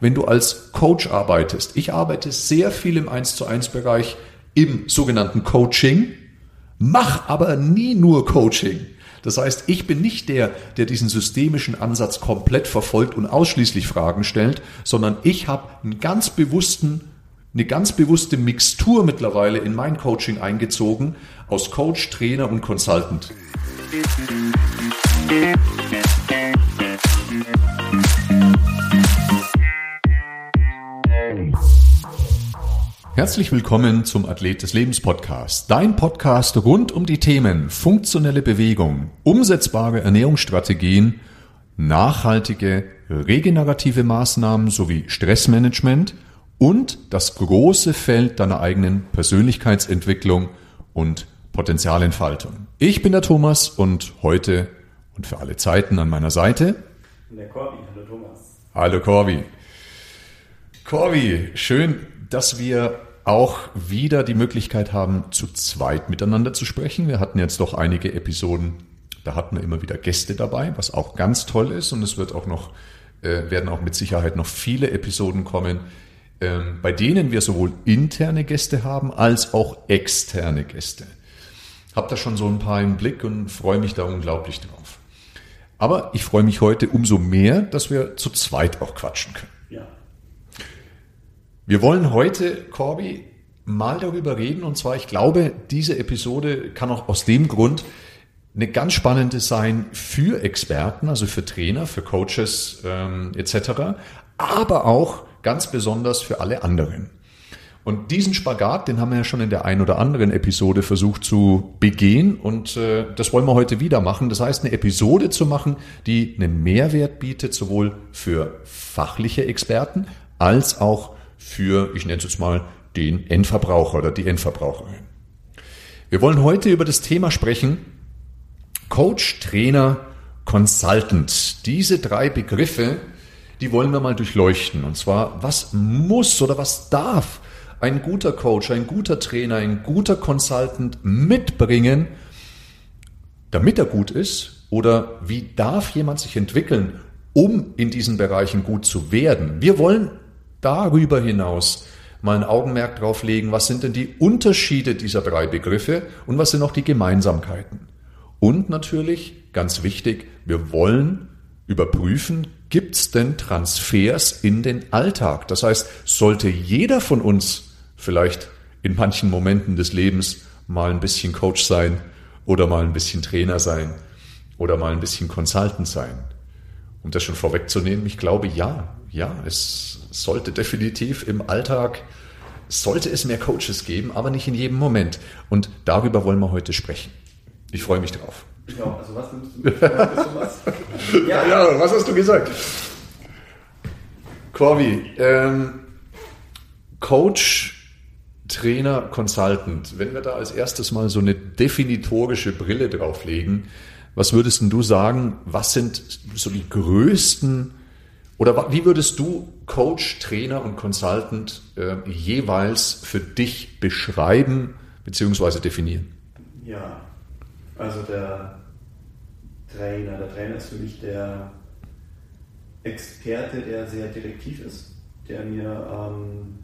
Wenn du als Coach arbeitest, ich arbeite sehr viel im 1 zu 1 Bereich im sogenannten Coaching, mach aber nie nur Coaching. Das heißt, ich bin nicht der, der diesen systemischen Ansatz komplett verfolgt und ausschließlich Fragen stellt, sondern ich habe einen ganz bewussten, eine ganz bewusste Mixtur mittlerweile in mein Coaching eingezogen aus Coach, Trainer und Consultant. Herzlich willkommen zum Athlet des Lebens Podcast, dein Podcast rund um die Themen funktionelle Bewegung, umsetzbare Ernährungsstrategien, nachhaltige regenerative Maßnahmen sowie Stressmanagement und das große Feld deiner eigenen Persönlichkeitsentwicklung und Potenzialentfaltung. Ich bin der Thomas und heute und für alle Zeiten an meiner Seite der Corby. Hallo Thomas. Hallo Corby. Corby, schön, dass wir auch wieder die Möglichkeit haben, zu zweit miteinander zu sprechen. Wir hatten jetzt doch einige Episoden, da hatten wir immer wieder Gäste dabei, was auch ganz toll ist. Und es wird auch noch, äh, werden auch mit Sicherheit noch viele Episoden kommen, ähm, bei denen wir sowohl interne Gäste haben als auch externe Gäste. Hab da schon so ein paar im Blick und freue mich da unglaublich drauf. Aber ich freue mich heute umso mehr, dass wir zu zweit auch quatschen können. Wir wollen heute, Corby, mal darüber reden. Und zwar, ich glaube, diese Episode kann auch aus dem Grund eine ganz spannende sein für Experten, also für Trainer, für Coaches ähm, etc., aber auch ganz besonders für alle anderen. Und diesen Spagat, den haben wir ja schon in der ein oder anderen Episode versucht zu begehen und äh, das wollen wir heute wieder machen. Das heißt, eine Episode zu machen, die einen Mehrwert bietet, sowohl für fachliche Experten als auch für, ich nenne es jetzt mal, den Endverbraucher oder die Endverbraucherin. Wir wollen heute über das Thema sprechen, Coach, Trainer, Consultant. Diese drei Begriffe, die wollen wir mal durchleuchten. Und zwar, was muss oder was darf ein guter Coach, ein guter Trainer, ein guter Consultant mitbringen, damit er gut ist? Oder wie darf jemand sich entwickeln, um in diesen Bereichen gut zu werden? Wir wollen darüber hinaus mal ein Augenmerk drauf legen, was sind denn die Unterschiede dieser drei Begriffe und was sind auch die Gemeinsamkeiten. Und natürlich, ganz wichtig, wir wollen überprüfen, gibt es denn Transfers in den Alltag? Das heißt, sollte jeder von uns vielleicht in manchen Momenten des Lebens mal ein bisschen Coach sein oder mal ein bisschen Trainer sein oder mal ein bisschen Consultant sein? Um das schon vorwegzunehmen, ich glaube ja, ja, es sollte definitiv im Alltag, sollte es mehr Coaches geben, aber nicht in jedem Moment. Und darüber wollen wir heute sprechen. Ich freue mich drauf. Ja, also was nimmst du? was? ja. ja, was hast du gesagt? Corby, ähm, Coach, Trainer, Consultant. Wenn wir da als erstes mal so eine definitorische Brille drauflegen, was würdest du sagen, was sind so die größten oder wie würdest du Coach, Trainer und Consultant äh, jeweils für dich beschreiben bzw. definieren? Ja, also der Trainer. Der Trainer ist für mich der Experte, der sehr direktiv ist, der mir ähm,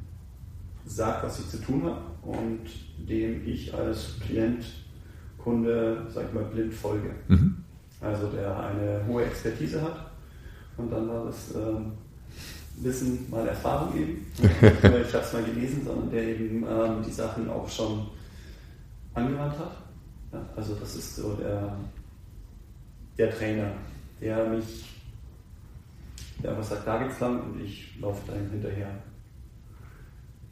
sagt, was ich zu tun habe und dem ich als Klient, Kunde, sag ich mal, blind folge. Mhm. Also der eine hohe Expertise hat und dann war das ähm, Wissen mal Erfahrung eben. Nicht nur ich habe es mal gelesen, sondern der eben ähm, die Sachen auch schon angewandt hat. Ja, also das ist so der, der Trainer, der mich, der einfach sagt, da geht's lang und ich laufe da hinterher.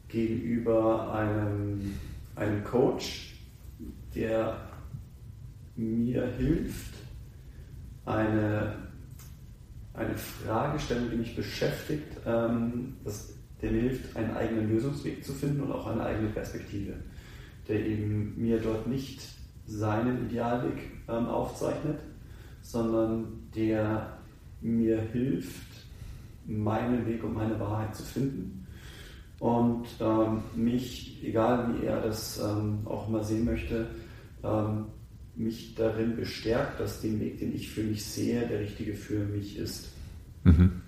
Gegenüber einem, einem Coach, der mir hilft, eine eine Fragestellung, die mich beschäftigt, ähm, das, der mir hilft, einen eigenen Lösungsweg zu finden und auch eine eigene Perspektive, der eben mir dort nicht seinen Idealweg ähm, aufzeichnet, sondern der mir hilft, meinen Weg und meine Wahrheit zu finden und ähm, mich, egal wie er das ähm, auch mal sehen möchte, ähm, mich darin bestärkt, dass den Weg, den ich für mich sehe, der richtige für mich ist. Mhm.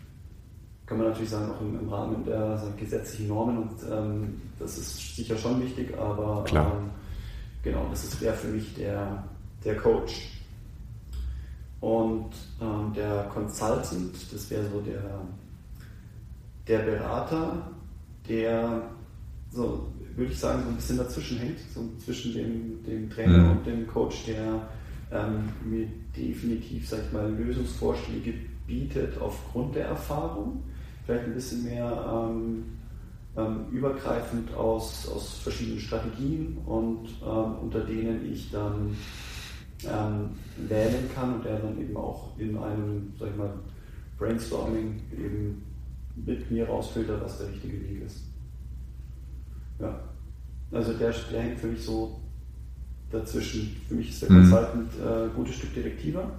kann man natürlich sagen, auch im, im Rahmen der sagen, gesetzlichen Normen und ähm, das ist sicher schon wichtig, aber. Ähm, genau, das wäre für mich der, der Coach. Und ähm, der Consultant, das wäre so der, der Berater, der so, würde ich sagen, so ein bisschen dazwischen hängt, so zwischen dem, dem Trainer Mhm. und dem Coach, der ähm, mir definitiv, sag ich mal, Lösungsvorschläge bietet aufgrund der Erfahrung. Vielleicht ein bisschen mehr ähm, ähm, übergreifend aus, aus verschiedenen Strategien und ähm, unter denen ich dann ähm, wählen kann und der dann eben auch in einem, sag ich mal, Brainstorming eben mit mir rausfiltert, was der richtige Weg ist. Ja. Also der, der hängt für mich so dazwischen. Für mich ist der Mhm. Consultant äh, ein gutes Stück direktiver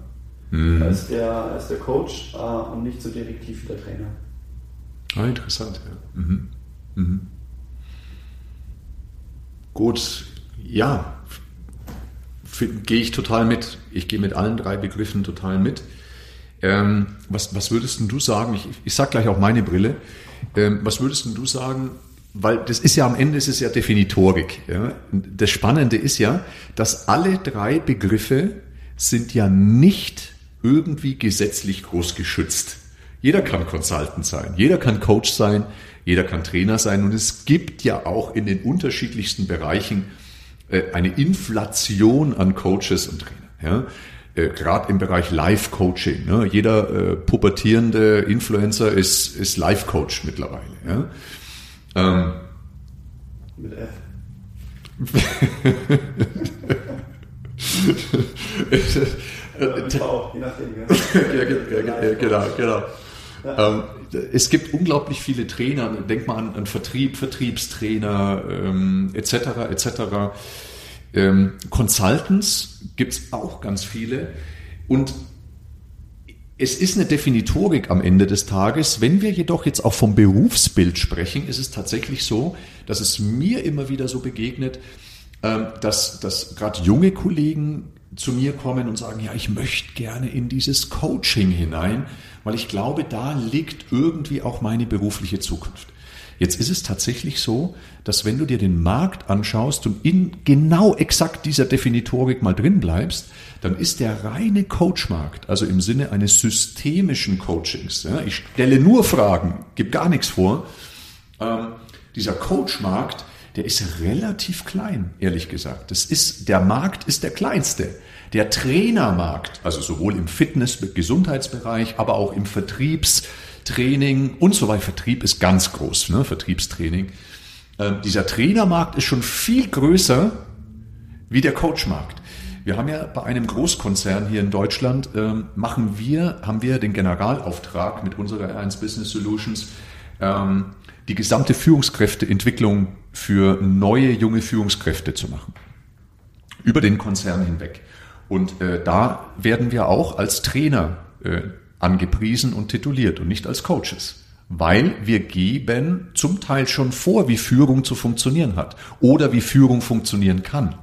Mhm. als, der, als der Coach äh, und nicht so direktiv wie der Trainer. Ah, interessant, ja. Mhm. Mhm. Gut, ja, gehe ich total mit. Ich gehe mit allen drei Begriffen total mit. Ähm, was, was würdest denn du sagen? Ich, ich sag gleich auch meine Brille. Ähm, was würdest denn du sagen? Weil das ist ja am Ende ist es ja Definitorik. Ja? Das Spannende ist ja, dass alle drei Begriffe sind ja nicht irgendwie gesetzlich groß geschützt. Jeder kann Consultant sein, jeder kann Coach sein, jeder kann Trainer sein und es gibt ja auch in den unterschiedlichsten Bereichen äh, eine Inflation an Coaches und Trainer. Ja? Äh, Gerade im Bereich Live-Coaching. Ne? Jeder äh, pubertierende Influencer ist, ist Live-Coach mittlerweile. Ja? Ähm, Mit F. V, je nachdem. ja, ge- ja, ge- genau, genau. Ähm, es gibt unglaublich viele Trainer. Denk mal an, an Vertrieb, Vertriebstrainer ähm, etc. etc. Ähm, Consultants gibt es auch ganz viele. Und es ist eine Definitorik am Ende des Tages. Wenn wir jedoch jetzt auch vom Berufsbild sprechen, ist es tatsächlich so, dass es mir immer wieder so begegnet, ähm, dass, dass gerade junge Kollegen zu mir kommen und sagen, ja, ich möchte gerne in dieses Coaching hinein, weil ich glaube, da liegt irgendwie auch meine berufliche Zukunft. Jetzt ist es tatsächlich so, dass wenn du dir den Markt anschaust und in genau exakt dieser Definitorik mal drin bleibst, dann ist der reine Coachmarkt, also im Sinne eines systemischen Coachings, ja, ich stelle nur Fragen, gebe gar nichts vor, ähm, dieser Coachmarkt, der ist relativ klein, ehrlich gesagt. Das ist, der Markt ist der kleinste. Der Trainermarkt, also sowohl im Fitness-, Gesundheitsbereich, aber auch im Vertriebstraining und so weiter. Vertrieb ist ganz groß, ne? Vertriebstraining. Ähm, dieser Trainermarkt ist schon viel größer wie der Coachmarkt. Wir haben ja bei einem Großkonzern hier in Deutschland, ähm, machen wir, haben wir den Generalauftrag mit unserer R1 Business Solutions, ähm, die gesamte Führungskräfteentwicklung für neue junge Führungskräfte zu machen. Über den Konzern hinweg. Und äh, da werden wir auch als Trainer äh, angepriesen und tituliert und nicht als Coaches. Weil wir geben zum Teil schon vor, wie Führung zu funktionieren hat oder wie Führung funktionieren kann.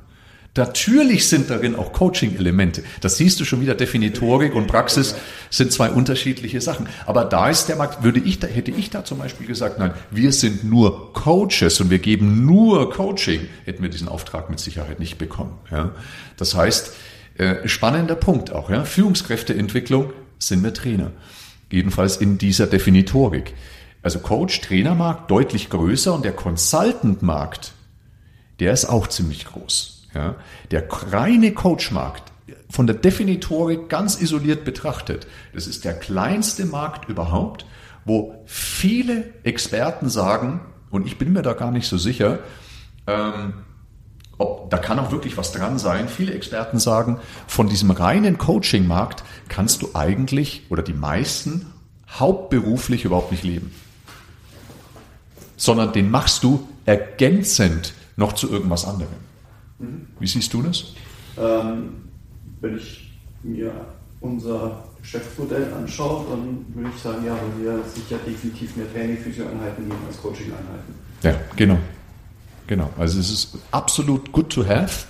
Natürlich sind darin auch Coaching-Elemente. Das siehst du schon wieder. Definitorik und Praxis sind zwei unterschiedliche Sachen. Aber da ist der Markt, würde ich da, hätte ich da zum Beispiel gesagt, nein, wir sind nur Coaches und wir geben nur Coaching, hätten wir diesen Auftrag mit Sicherheit nicht bekommen. Ja. Das heißt, äh, spannender Punkt auch, ja. Führungskräfteentwicklung sind wir Trainer. Jedenfalls in dieser Definitorik. Also Coach, Trainermarkt deutlich größer und der Consultant-Markt, der ist auch ziemlich groß. Ja, der reine Coachmarkt, von der Definitorik ganz isoliert betrachtet, das ist der kleinste Markt überhaupt, wo viele Experten sagen, und ich bin mir da gar nicht so sicher, ähm, ob, da kann auch wirklich was dran sein. Viele Experten sagen, von diesem reinen Coaching-Markt kannst du eigentlich oder die meisten hauptberuflich überhaupt nicht leben. Sondern den machst du ergänzend noch zu irgendwas anderem. Wie siehst du das? Ähm, wenn ich mir unser Geschäftsmodell anschaue, dann würde ich sagen, ja, weil wir sicher definitiv mehr Training, Physio-Einheiten geben als Coaching-Einheiten. Ja, genau. Genau. Also es ist absolut good to have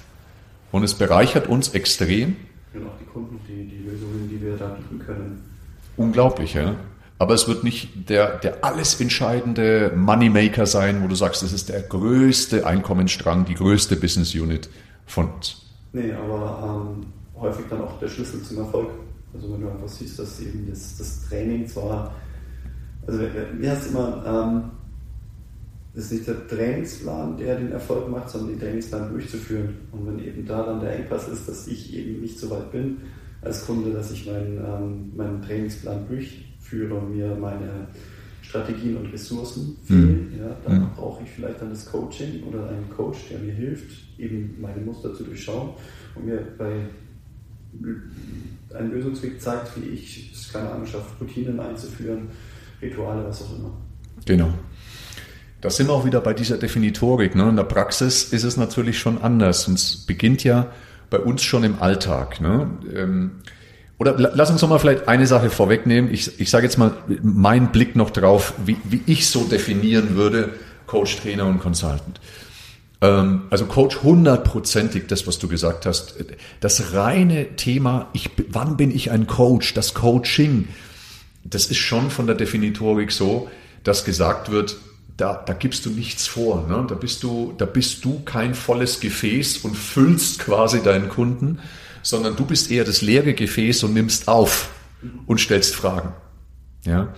und es bereichert uns extrem. Und auch die Kunden, die, die Lösungen, die wir da bieten können. Unglaublich, ja. Aber es wird nicht der, der alles entscheidende Moneymaker sein, wo du sagst, das ist der größte Einkommensstrang, die größte Business Unit von uns. Nee, aber ähm, häufig dann auch der Schlüssel zum Erfolg. Also wenn du einfach siehst, dass eben das, das Training zwar, also mir heißt immer, ähm, das ist nicht der Trainingsplan, der den Erfolg macht, sondern den Trainingsplan durchzuführen. Und wenn eben da dann der Engpass ist, dass ich eben nicht so weit bin als Kunde, dass ich meinen, ähm, meinen Trainingsplan durchführe und mir meine Strategien und Ressourcen fehlen, mhm. ja, dann mhm. brauche ich vielleicht dann das Coaching oder einen Coach, der mir hilft, eben meine Muster zu durchschauen und mir bei einen Lösungsweg zeigt, wie ich es keine Ahnung schaffe, Routinen einzuführen, Rituale, was auch immer. Genau. Da sind wir auch wieder bei dieser Definitorik. Ne? In der Praxis ist es natürlich schon anders. Und es beginnt ja bei uns schon im Alltag. Ne? Ähm, oder lass uns noch mal vielleicht eine Sache vorwegnehmen. Ich, ich sage jetzt mal meinen Blick noch drauf, wie, wie ich so definieren würde, Coach, Trainer und Consultant. Ähm, also Coach hundertprozentig, das, was du gesagt hast. Das reine Thema, ich, wann bin ich ein Coach, das Coaching, das ist schon von der Definitorik so, dass gesagt wird, da, da gibst du nichts vor. Ne? Da, bist du, da bist du kein volles Gefäß und füllst quasi deinen Kunden, sondern du bist eher das leere Gefäß und nimmst auf und stellst Fragen. Ja?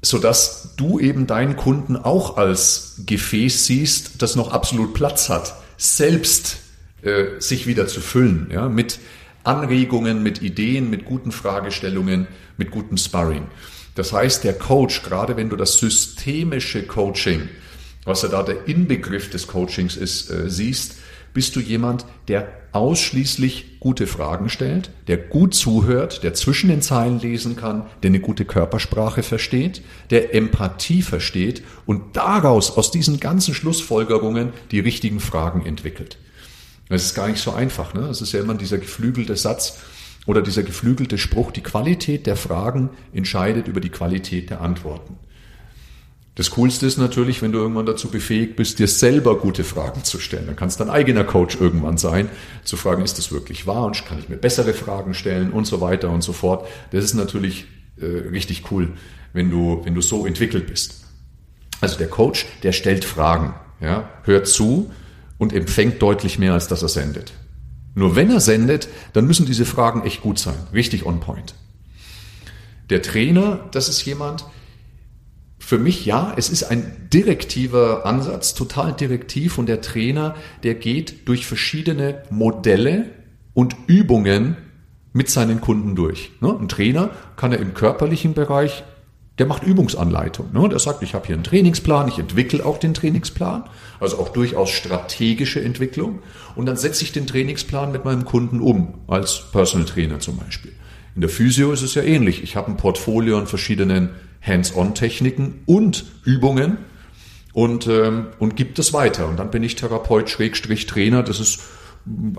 Sodass du eben deinen Kunden auch als Gefäß siehst, das noch absolut Platz hat, selbst äh, sich wieder zu füllen, ja? mit Anregungen, mit Ideen, mit guten Fragestellungen, mit gutem Sparring. Das heißt, der Coach, gerade wenn du das systemische Coaching, was ja da der Inbegriff des Coachings ist, äh, siehst, bist du jemand, der ausschließlich gute Fragen stellt, der gut zuhört, der zwischen den Zeilen lesen kann, der eine gute Körpersprache versteht, der Empathie versteht und daraus, aus diesen ganzen Schlussfolgerungen, die richtigen Fragen entwickelt. Das ist gar nicht so einfach. Ne? Es ist ja immer dieser geflügelte Satz, oder dieser geflügelte Spruch, die Qualität der Fragen entscheidet über die Qualität der Antworten. Das Coolste ist natürlich, wenn du irgendwann dazu befähigt bist, dir selber gute Fragen zu stellen. Dann kannst du dein eigener Coach irgendwann sein, zu fragen, ist das wirklich wahr und kann ich mir bessere Fragen stellen und so weiter und so fort. Das ist natürlich äh, richtig cool, wenn du, wenn du so entwickelt bist. Also der Coach, der stellt Fragen, ja, hört zu und empfängt deutlich mehr, als dass er sendet. Nur wenn er sendet, dann müssen diese Fragen echt gut sein, richtig on point. Der Trainer, das ist jemand, für mich ja, es ist ein direktiver Ansatz, total direktiv und der Trainer, der geht durch verschiedene Modelle und Übungen mit seinen Kunden durch. Ne? Ein Trainer kann er im körperlichen Bereich der macht Übungsanleitung. Ne? Der sagt, ich habe hier einen Trainingsplan, ich entwickle auch den Trainingsplan, also auch durchaus strategische Entwicklung. Und dann setze ich den Trainingsplan mit meinem Kunden um, als Personal Trainer zum Beispiel. In der Physio ist es ja ähnlich. Ich habe ein Portfolio an verschiedenen Hands-on-Techniken und Übungen und, ähm, und gibt das weiter. Und dann bin ich Therapeut, Schrägstrich, Trainer. Das ist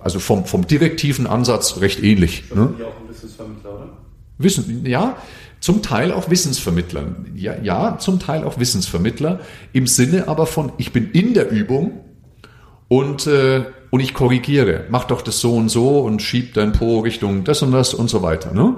also vom, vom direktiven Ansatz recht ähnlich. Ne? Ja, auch ein Wissensvermittler, oder? Wissen, ja. Zum Teil auch Wissensvermittler. Ja, ja, zum Teil auch Wissensvermittler. Im Sinne aber von, ich bin in der Übung und, äh, und ich korrigiere. Mach doch das so und so und schieb dein Po Richtung das und das und so weiter. Ne?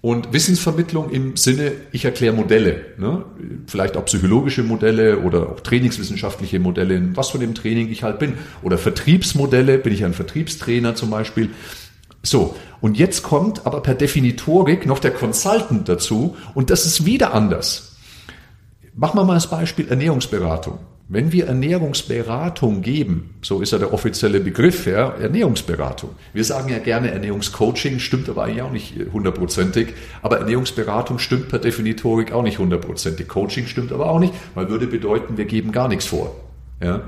Und Wissensvermittlung im Sinne, ich erkläre Modelle, ne? vielleicht auch psychologische Modelle oder auch trainingswissenschaftliche Modelle, was von dem Training ich halt bin. Oder Vertriebsmodelle, bin ich ein Vertriebstrainer zum Beispiel. So, und jetzt kommt aber per Definitorik noch der Consultant dazu und das ist wieder anders. Machen wir mal das Beispiel Ernährungsberatung. Wenn wir Ernährungsberatung geben, so ist ja der offizielle Begriff, ja, Ernährungsberatung. Wir sagen ja gerne Ernährungscoaching, stimmt aber eigentlich auch nicht hundertprozentig. Aber Ernährungsberatung stimmt per Definitorik auch nicht hundertprozentig. Coaching stimmt aber auch nicht, weil würde bedeuten, wir geben gar nichts vor. Ja?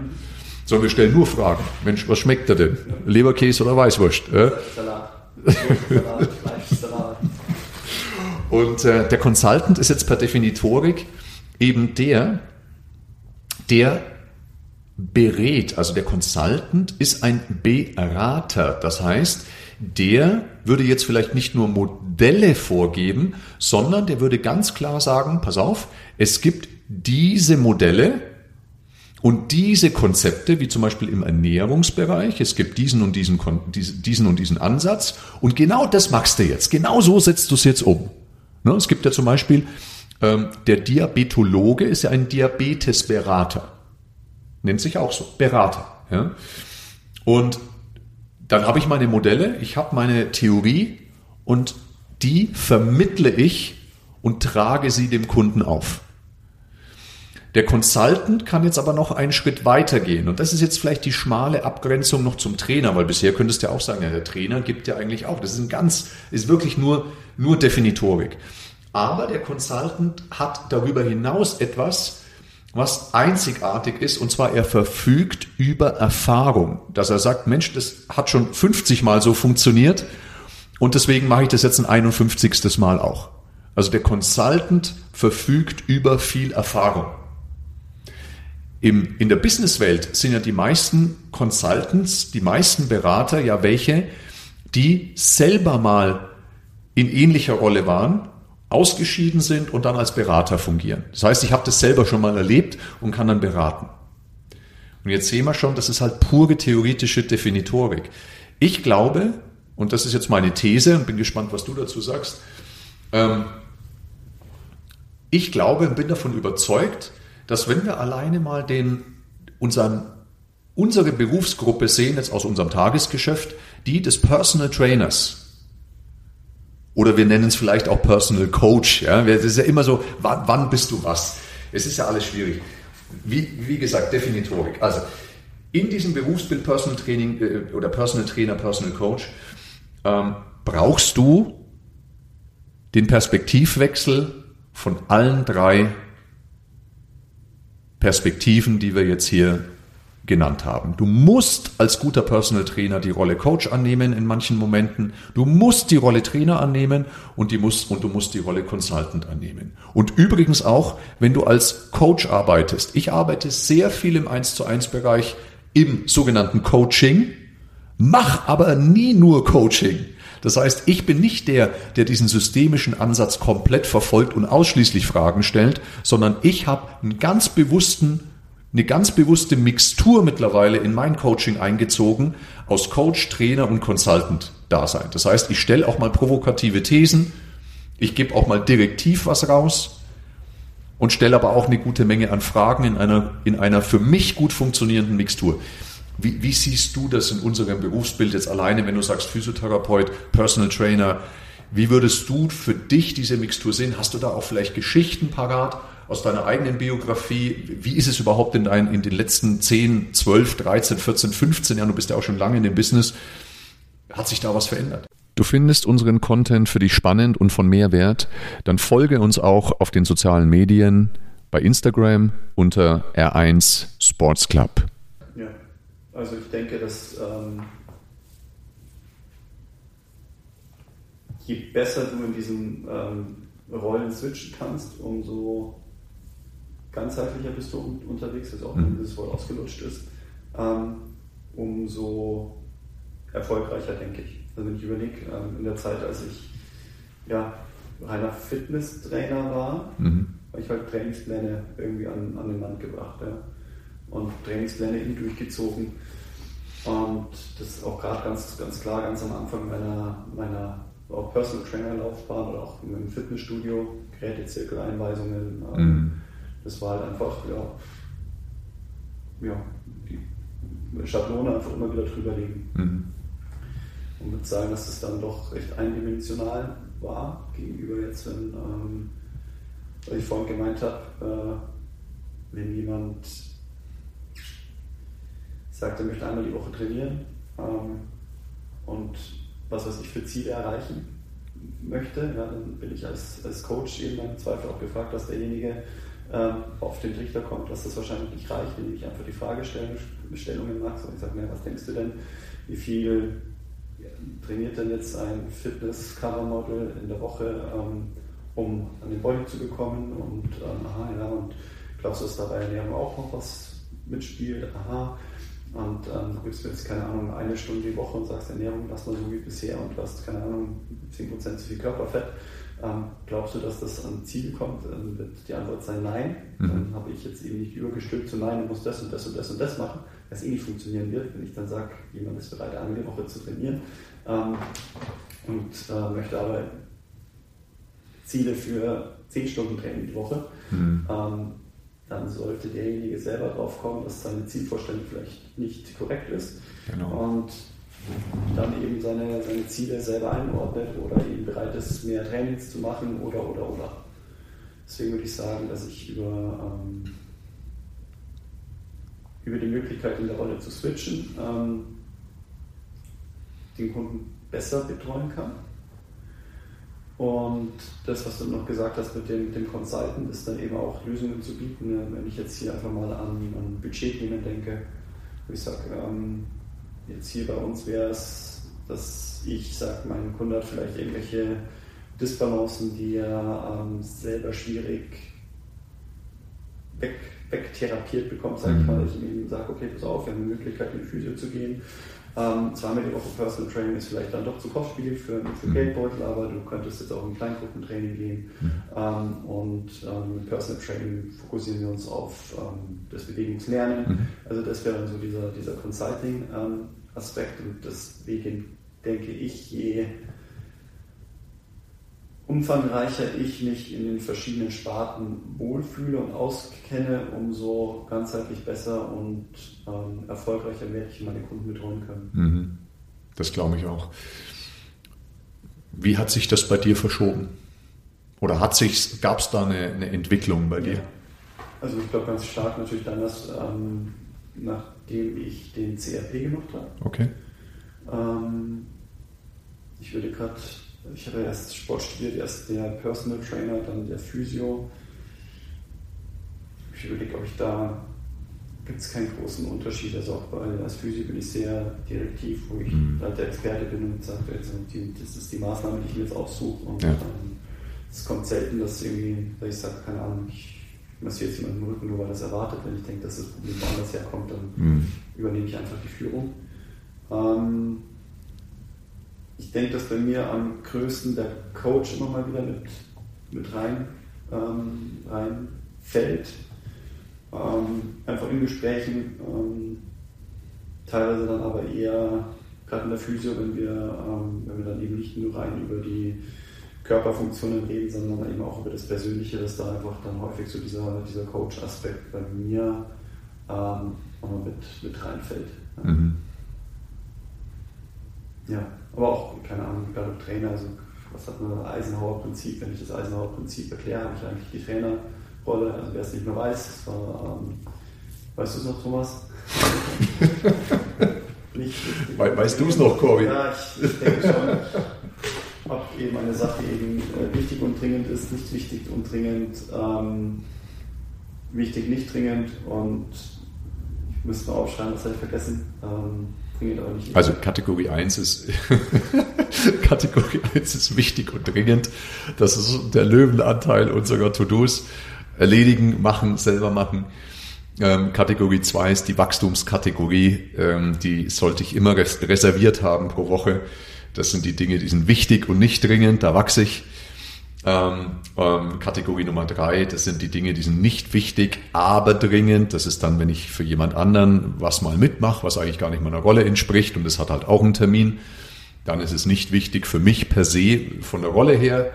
Sondern wir stellen nur Fragen. Mensch, was schmeckt er denn? Leberkäse oder Weißwurst? Salat. Salat, Salat. Und äh, der Consultant ist jetzt per Definitorik eben der, der berät. Also der Consultant ist ein Berater. Das heißt, der würde jetzt vielleicht nicht nur Modelle vorgeben, sondern der würde ganz klar sagen, pass auf, es gibt diese Modelle, und diese Konzepte, wie zum Beispiel im Ernährungsbereich, es gibt diesen und diesen, diesen und diesen Ansatz und genau das machst du jetzt. Genau so setzt du es jetzt um. Ne, es gibt ja zum Beispiel, der Diabetologe ist ja ein Diabetesberater. Nennt sich auch so, Berater. Ja? Und dann habe ich meine Modelle, ich habe meine Theorie und die vermittle ich und trage sie dem Kunden auf. Der Consultant kann jetzt aber noch einen Schritt weiter gehen. Und das ist jetzt vielleicht die schmale Abgrenzung noch zum Trainer, weil bisher könntest du ja auch sagen, ja, der Trainer gibt ja eigentlich auch. Das ist ein ganz, ist wirklich nur, nur Definitorik. Aber der Consultant hat darüber hinaus etwas, was einzigartig ist, und zwar er verfügt über Erfahrung. Dass er sagt, Mensch, das hat schon 50 Mal so funktioniert und deswegen mache ich das jetzt ein 51. Mal auch. Also der Consultant verfügt über viel Erfahrung. Im, in der Businesswelt sind ja die meisten Consultants, die meisten Berater ja welche, die selber mal in ähnlicher Rolle waren, ausgeschieden sind und dann als Berater fungieren. Das heißt, ich habe das selber schon mal erlebt und kann dann beraten. Und jetzt sehen wir schon, das ist halt pure theoretische Definitorik. Ich glaube, und das ist jetzt meine These und bin gespannt, was du dazu sagst, ähm, ich glaube und bin davon überzeugt, dass wenn wir alleine mal den, unseren, unsere Berufsgruppe sehen, jetzt aus unserem Tagesgeschäft, die des Personal Trainers, oder wir nennen es vielleicht auch Personal Coach. Ja? Es ist ja immer so, wann, wann bist du was? Es ist ja alles schwierig. Wie, wie gesagt, Definitorik. Also in diesem Berufsbild Personal Training äh, oder Personal Trainer, Personal Coach ähm, brauchst du den Perspektivwechsel von allen drei Perspektiven, die wir jetzt hier genannt haben. Du musst als guter Personal Trainer die Rolle Coach annehmen in manchen Momenten. Du musst die Rolle Trainer annehmen und, die musst, und du musst die Rolle Consultant annehmen. Und übrigens auch, wenn du als Coach arbeitest. Ich arbeite sehr viel im 1 zu 1 Bereich im sogenannten Coaching, mach aber nie nur Coaching. Das heißt, ich bin nicht der, der diesen systemischen Ansatz komplett verfolgt und ausschließlich Fragen stellt, sondern ich habe einen ganz bewussten eine ganz bewusste Mixtur mittlerweile in mein Coaching eingezogen aus Coach, Trainer und Consultant Dasein. Das heißt, ich stelle auch mal provokative Thesen, ich gebe auch mal direktiv was raus und stelle aber auch eine gute Menge an Fragen in einer, in einer für mich gut funktionierenden Mixtur. Wie, wie siehst du das in unserem Berufsbild jetzt alleine, wenn du sagst Physiotherapeut, Personal Trainer? Wie würdest du für dich diese Mixtur sehen? Hast du da auch vielleicht Geschichten parat aus deiner eigenen Biografie? Wie ist es überhaupt in, dein, in den letzten 10, 12, 13, 14, 15 Jahren? Du bist ja auch schon lange in dem Business. Hat sich da was verändert? Du findest unseren Content für dich spannend und von Mehrwert? Dann folge uns auch auf den sozialen Medien bei Instagram unter R1 Sports Club. Also ich denke, dass ähm, je besser du in diesen ähm, Rollen switchen kannst, umso ganzheitlicher bist du un unterwegs, also auch wenn mhm. dieses Wort ausgelutscht ist, ähm, umso erfolgreicher, denke ich. Also wenn ich überlege, ähm, in der Zeit, als ich ja, reiner Fitnesstrainer war, mhm. habe ich halt Trainingspläne irgendwie an, an den Mann gebracht. Ja und Trainingspläne in durchgezogen. Und das ist auch gerade ganz, ganz klar, ganz am Anfang meiner, meiner auch Personal Trainer Laufbahn oder auch im Fitnessstudio, Gerätezirkeleinweisungen. Ähm, mhm. Das war halt einfach, ja, ja, die Schablone einfach immer wieder drüber legen. Mhm. Und würde sagen, dass es dann doch recht eindimensional war gegenüber jetzt, wenn, ähm, weil ich vorhin gemeint habe, äh, wenn jemand sagt, er möchte einmal die Woche trainieren ähm, und was weiß ich für Ziele erreichen möchte, ja, dann bin ich als, als Coach eben im Zweifel auch gefragt, dass derjenige auf den Trichter kommt, dass das wahrscheinlich nicht reicht, indem ich einfach die Fragestellungen mache. So, ich sage mir, was denkst du denn, wie viel trainiert denn jetzt ein Fitness-Cover-Model in der Woche, ähm, um an den Body zu bekommen und ähm, aha, ja, und glaubst du, dass dabei Ernährung auch noch was mitspielt? Aha, und ähm, du gibst mir jetzt, keine Ahnung, eine Stunde die Woche und sagst, Ernährung lass mal so wie bisher und du hast, keine Ahnung, 10% zu viel Körperfett. Ähm, glaubst du, dass das an Ziel kommt? Dann wird die Antwort sein Nein. Mhm. Dann habe ich jetzt eben nicht übergestülpt zu Nein, du musst das und das und das und das machen, was eh nicht funktionieren wird, wenn ich dann sage, jemand ist bereit, eine Woche zu trainieren ähm, und äh, möchte aber Ziele für 10 Stunden Training die Woche, mhm. ähm, dann sollte derjenige selber drauf kommen, dass seine Zielvorstellung vielleicht nicht korrekt ist. Genau. Und dann eben seine, seine Ziele selber einordnet oder eben bereit ist, mehr Trainings zu machen oder oder oder. Deswegen würde ich sagen, dass ich über, ähm, über die Möglichkeit in der Rolle zu switchen ähm, den Kunden besser betreuen kann. Und das, was du noch gesagt hast mit dem, dem Consultant, ist dann eben auch Lösungen zu bieten. Wenn ich jetzt hier einfach mal an, an Budgetthemen denke, wo ich sage, ähm, jetzt hier bei uns wäre es, dass ich sage, mein Kunde hat vielleicht irgendwelche Disbalancen, die er ähm, selber schwierig weg, wegtherapiert bekommt, sage ich mhm. mal. Ich ihm sage, okay, pass auf, wir haben die Möglichkeit, in die Physio zu gehen. Ähm, zweimal die Woche Personal Training ist vielleicht dann doch zu kostspielig für, für mhm. Geldbeutel, aber du könntest jetzt auch in Kleingruppentraining gehen. Mhm. Ähm, und ähm, mit Personal Training fokussieren wir uns auf ähm, das Bewegungslernen. Mhm. Also das wäre dann so dieser, dieser Consulting-Aspekt ähm, und deswegen denke ich, je umfangreicher ich mich in den verschiedenen Sparten wohlfühle und auskenne, umso ganzheitlich besser und ähm, erfolgreicher werde ich meine Kunden betreuen können. Mhm. Das glaube ich auch. Wie hat sich das bei dir verschoben? Oder gab es da eine, eine, Entwicklung bei dir? Ja. Also ich glaube ganz stark natürlich dann, dass ähm, nachdem ich den CRP gemacht habe. Okay. Ähm, ich würde gerade ich habe erst Sport studiert, erst der Personal Trainer, dann der Physio. Ich überlege, ob ich da gibt es keinen großen Unterschied. Also auch bei, als Physio bin ich sehr direktiv, wo ich mhm. halt der Experte bin und sage, das ist die Maßnahme, die ich mir jetzt aussuche. Und ja. es kommt selten, dass irgendwie, dass ich sage, keine Ahnung, ich massiere jetzt jemanden im Rücken, nur weil das erwartet. Wenn ich denke, dass das Problem woanders herkommt, dann mhm. übernehme ich einfach die Führung. Ähm, ich denke, dass bei mir am größten der Coach immer mal wieder mit, mit rein, ähm, reinfällt. Ähm, einfach in Gesprächen, ähm, teilweise dann aber eher, gerade in der Physio, wenn wir, ähm, wenn wir dann eben nicht nur rein über die Körperfunktionen reden, sondern eben auch über das Persönliche, dass da einfach dann häufig so dieser, dieser Coach-Aspekt bei mir ähm, mit, mit reinfällt. Mhm. Ja, aber auch, keine Ahnung, gerade Trainer, also was hat man Eisenhower Prinzip? Wenn ich das Eisenhower Prinzip erkläre, habe ich eigentlich die Trainerrolle. Also wer es nicht mehr weiß, das war, ähm, weißt du es noch, Thomas? nicht, We weißt du es noch, Corby? Ja, ich, ich denke schon. Ob eben eine Sache eben äh, wichtig und dringend ist, nicht wichtig und dringend, ähm, wichtig, nicht dringend und ich müsste mal aufschreiben, was habe ich vergessen. Ähm, also Kategorie 1 ist Kategorie 1 ist wichtig und dringend. Das ist der Löwenanteil unserer To-Dos. Erledigen, machen, selber machen. Ähm, Kategorie 2 ist die Wachstumskategorie. Ähm, die sollte ich immer res reserviert haben pro Woche. Das sind die Dinge, die sind wichtig und nicht dringend. Da wachse ich. Ähm, ähm, Kategorie Nummer drei, das sind die Dinge, die sind nicht wichtig, aber dringend. Das ist dann, wenn ich für jemand anderen was mal mitmache, was eigentlich gar nicht meiner Rolle entspricht und es hat halt auch einen Termin, dann ist es nicht wichtig für mich per se von der Rolle her,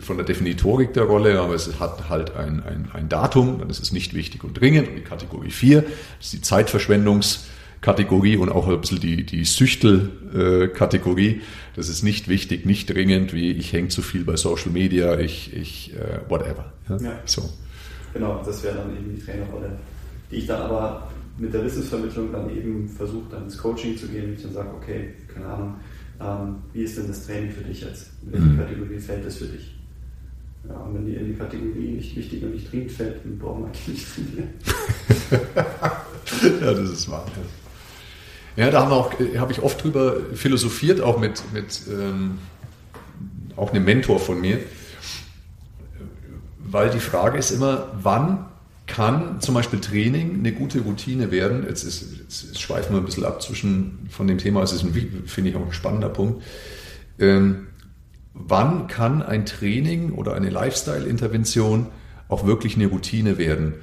von der Definitorik der Rolle, aber es hat halt ein, ein, ein Datum, dann ist es nicht wichtig und dringend. Und die Kategorie vier, das ist die Zeitverschwendungs- Kategorie und auch ein bisschen die, die Süchtel-Kategorie. Das ist nicht wichtig, nicht dringend, wie ich hänge zu viel bei Social Media, ich, ich äh, whatever. Ja? ja? So. Genau, das wäre dann eben die Trainerrolle, die ich dann aber mit der Wissensvermittlung dann eben versuche, dann ins Coaching zu gehen und ich dann sage, okay, keine Ahnung, ähm, wie ist denn das Training für dich jetzt? In welche mhm. Kategorie fällt das für dich? Ja, und wenn die in die Kategorie nicht wichtig und nicht dringend fällt, dann brauchen wir eigentlich nicht trainieren. ja, das ist wahr. Ja. Ja, da auch, äh, habe ich oft drüber philosophiert, auch mit, mit ähm, auch einem Mentor von mir. Weil die Frage ist immer, wann kann zum Beispiel Training eine gute Routine werden? Jetzt, ist, jetzt schweifen wir ein bisschen ab zwischen von dem Thema, es ist, finde ich, auch ein spannender Punkt. Ähm, wann kann ein Training oder eine Lifestyle-Intervention auch wirklich eine Routine werden?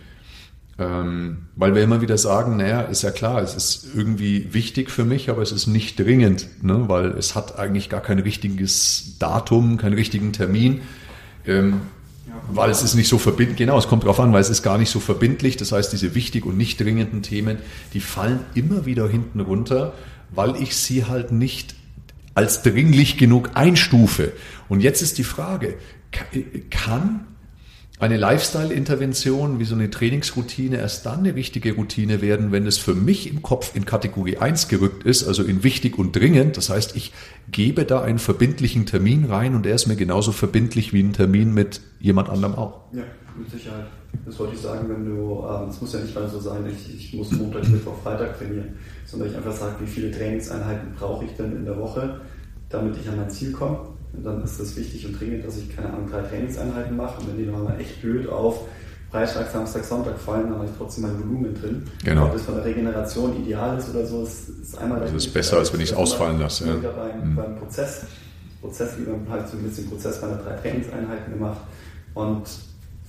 Ähm, weil wir immer wieder sagen, naja, ist ja klar, es ist irgendwie wichtig für mich, aber es ist nicht dringend, ne? weil es hat eigentlich gar kein richtiges Datum, keinen richtigen Termin. Ähm, weil es ist nicht so verbindlich, genau, es kommt darauf an, weil es ist gar nicht so verbindlich. Das heißt, diese wichtig und nicht dringenden Themen, die fallen immer wieder hinten runter, weil ich sie halt nicht als dringlich genug einstufe. Und jetzt ist die Frage, kann eine Lifestyle-Intervention wie so eine Trainingsroutine erst dann eine wichtige Routine werden, wenn es für mich im Kopf in Kategorie 1 gerückt ist, also in wichtig und dringend. Das heißt, ich gebe da einen verbindlichen Termin rein und der ist mir genauso verbindlich wie ein Termin mit jemand anderem auch. Ja, mit Sicherheit. Das wollte ich sagen, wenn du, ähm, es muss ja nicht mal so sein, ich, ich muss Montag, Mittwoch, Freitag trainieren, sondern ich einfach sage, wie viele Trainingseinheiten brauche ich denn in der Woche, damit ich an mein Ziel komme und dann ist es wichtig und dringend, dass ich keine Ahnung, drei Trainingseinheiten mache. Und wenn die dann mal echt blöd auf Freitag, Samstag, Sonntag fallen, dann habe ich trotzdem mein Volumen drin. Genau. Ob das von der Regeneration ideal ist oder so, ist, ist einmal. Das ist besser, als wenn ich es ausfallen lasse. Ja. Beim, mhm. beim Prozess. Prozess, wie man halt so ein bisschen Prozess meiner drei Trainingseinheiten gemacht. Und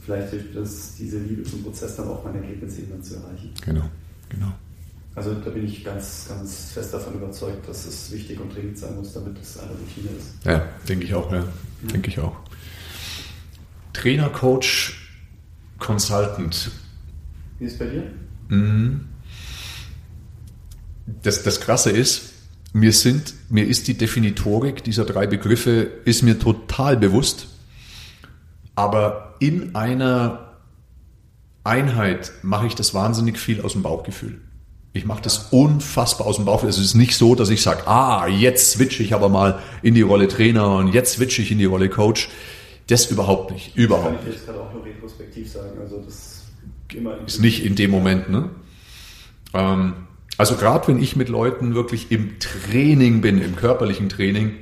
vielleicht hilft das, diese Liebe zum Prozess dann auch meine Ergebnisse eben zu erreichen. Genau, genau. Also da bin ich ganz, ganz fest davon überzeugt, dass es wichtig und dringend sein muss, damit es eine Routine ist. Ja, denke ich auch, ja. Mhm. Denke ich auch. Trainer, Coach, Consultant. Wie ist es bei dir? Mhm. Das, das Krasse ist, mir sind, mir ist die Definitorik dieser drei Begriffe, ist mir total bewusst, aber in einer Einheit mache ich das wahnsinnig viel aus dem Bauchgefühl. Ich mache das unfassbar aus dem Bauch. Es ist nicht so, dass ich sage, ah, jetzt switche ich aber mal in die Rolle Trainer und jetzt switche ich in die Rolle Coach. Das überhaupt nicht. Überhaupt nicht. Ich kann auch nur retrospektiv sagen. Also das ist nicht in dem Moment. Ne? Ähm, also gerade wenn ich mit Leuten wirklich im Training bin, im körperlichen Training,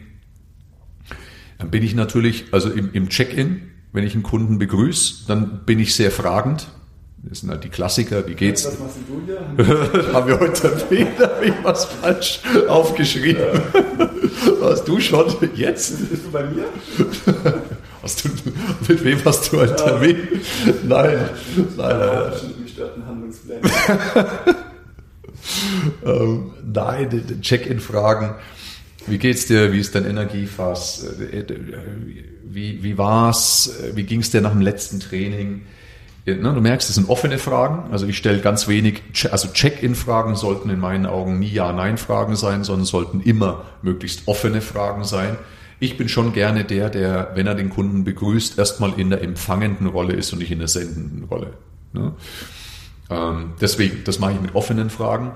dann bin ich natürlich, also im, im Check-in, wenn ich einen Kunden begrüße, dann bin ich sehr fragend. Das sind halt die Klassiker, wie geht's? Was machst du hier? Haben wir heute ich was falsch aufgeschrieben. Hast du schon jetzt? Bist du bei mir? Hast du, mit wem hast du einen Termin? Nein, nein, nein. gestörten Handlungspläne. ähm, nein, Check-in-Fragen. Wie geht's dir? Wie ist dein Energiefass? Wie, wie war's? Wie ging's dir nach dem letzten Training? Ne, du merkst, es sind offene Fragen. Also ich stelle ganz wenig, also Check-in-Fragen sollten in meinen Augen nie Ja-Nein-Fragen sein, sondern sollten immer möglichst offene Fragen sein. Ich bin schon gerne der, der, wenn er den Kunden begrüßt, erstmal in der empfangenden Rolle ist und nicht in der sendenden Rolle. Ne? Ähm, deswegen, das mache ich mit offenen Fragen.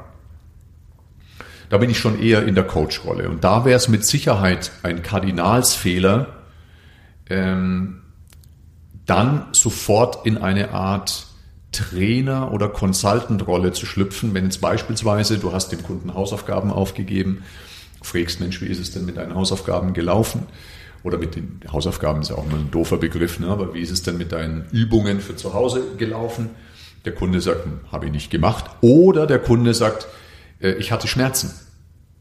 Da bin ich schon eher in der Coach-Rolle. Und da wäre es mit Sicherheit ein Kardinalsfehler, ähm, dann sofort in eine Art Trainer- oder Consultant-Rolle zu schlüpfen, wenn jetzt beispielsweise du hast dem Kunden Hausaufgaben aufgegeben, fragst, Mensch, wie ist es denn mit deinen Hausaufgaben gelaufen? Oder mit den Hausaufgaben ist ja auch mal ein doofer Begriff, ne? aber wie ist es denn mit deinen Übungen für zu Hause gelaufen? Der Kunde sagt, hm, habe ich nicht gemacht. Oder der Kunde sagt, äh, ich hatte Schmerzen,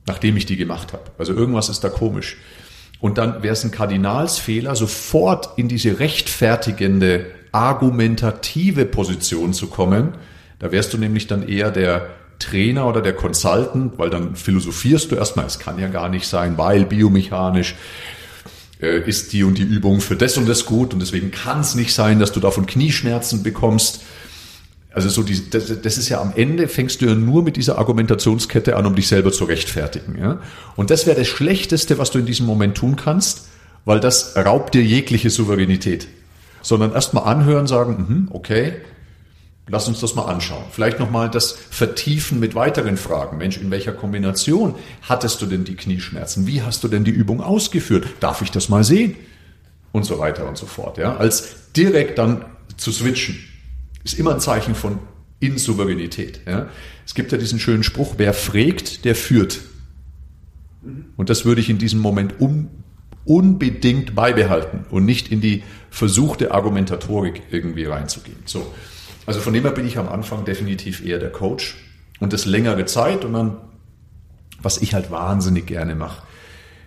nachdem ich die gemacht habe. Also irgendwas ist da komisch. Und dann wäre es ein Kardinalsfehler, sofort in diese rechtfertigende, argumentative Position zu kommen. Da wärst du nämlich dann eher der Trainer oder der Consultant, weil dann philosophierst du erstmal, es kann ja gar nicht sein, weil biomechanisch äh, ist die und die Übung für das und das gut und deswegen kann es nicht sein, dass du davon Knieschmerzen bekommst. Also so die, das, das ist ja am Ende fängst du ja nur mit dieser Argumentationskette an, um dich selber zu rechtfertigen. Ja? Und das wäre das Schlechteste, was du in diesem Moment tun kannst, weil das raubt dir jegliche Souveränität. Sondern erstmal anhören, sagen, mhm, okay, lass uns das mal anschauen. Vielleicht nochmal das vertiefen mit weiteren Fragen. Mensch, in welcher Kombination hattest du denn die Knieschmerzen? Wie hast du denn die Übung ausgeführt? Darf ich das mal sehen? Und so weiter und so fort. Ja? Als direkt dann zu switchen ist immer ein Zeichen von Insouveränität. Ja? Es gibt ja diesen schönen Spruch, wer frägt, der führt. Und das würde ich in diesem Moment un, unbedingt beibehalten und nicht in die versuchte Argumentatorik irgendwie reinzugehen. So. Also von dem her bin ich am Anfang definitiv eher der Coach und das längere Zeit und dann, was ich halt wahnsinnig gerne mache,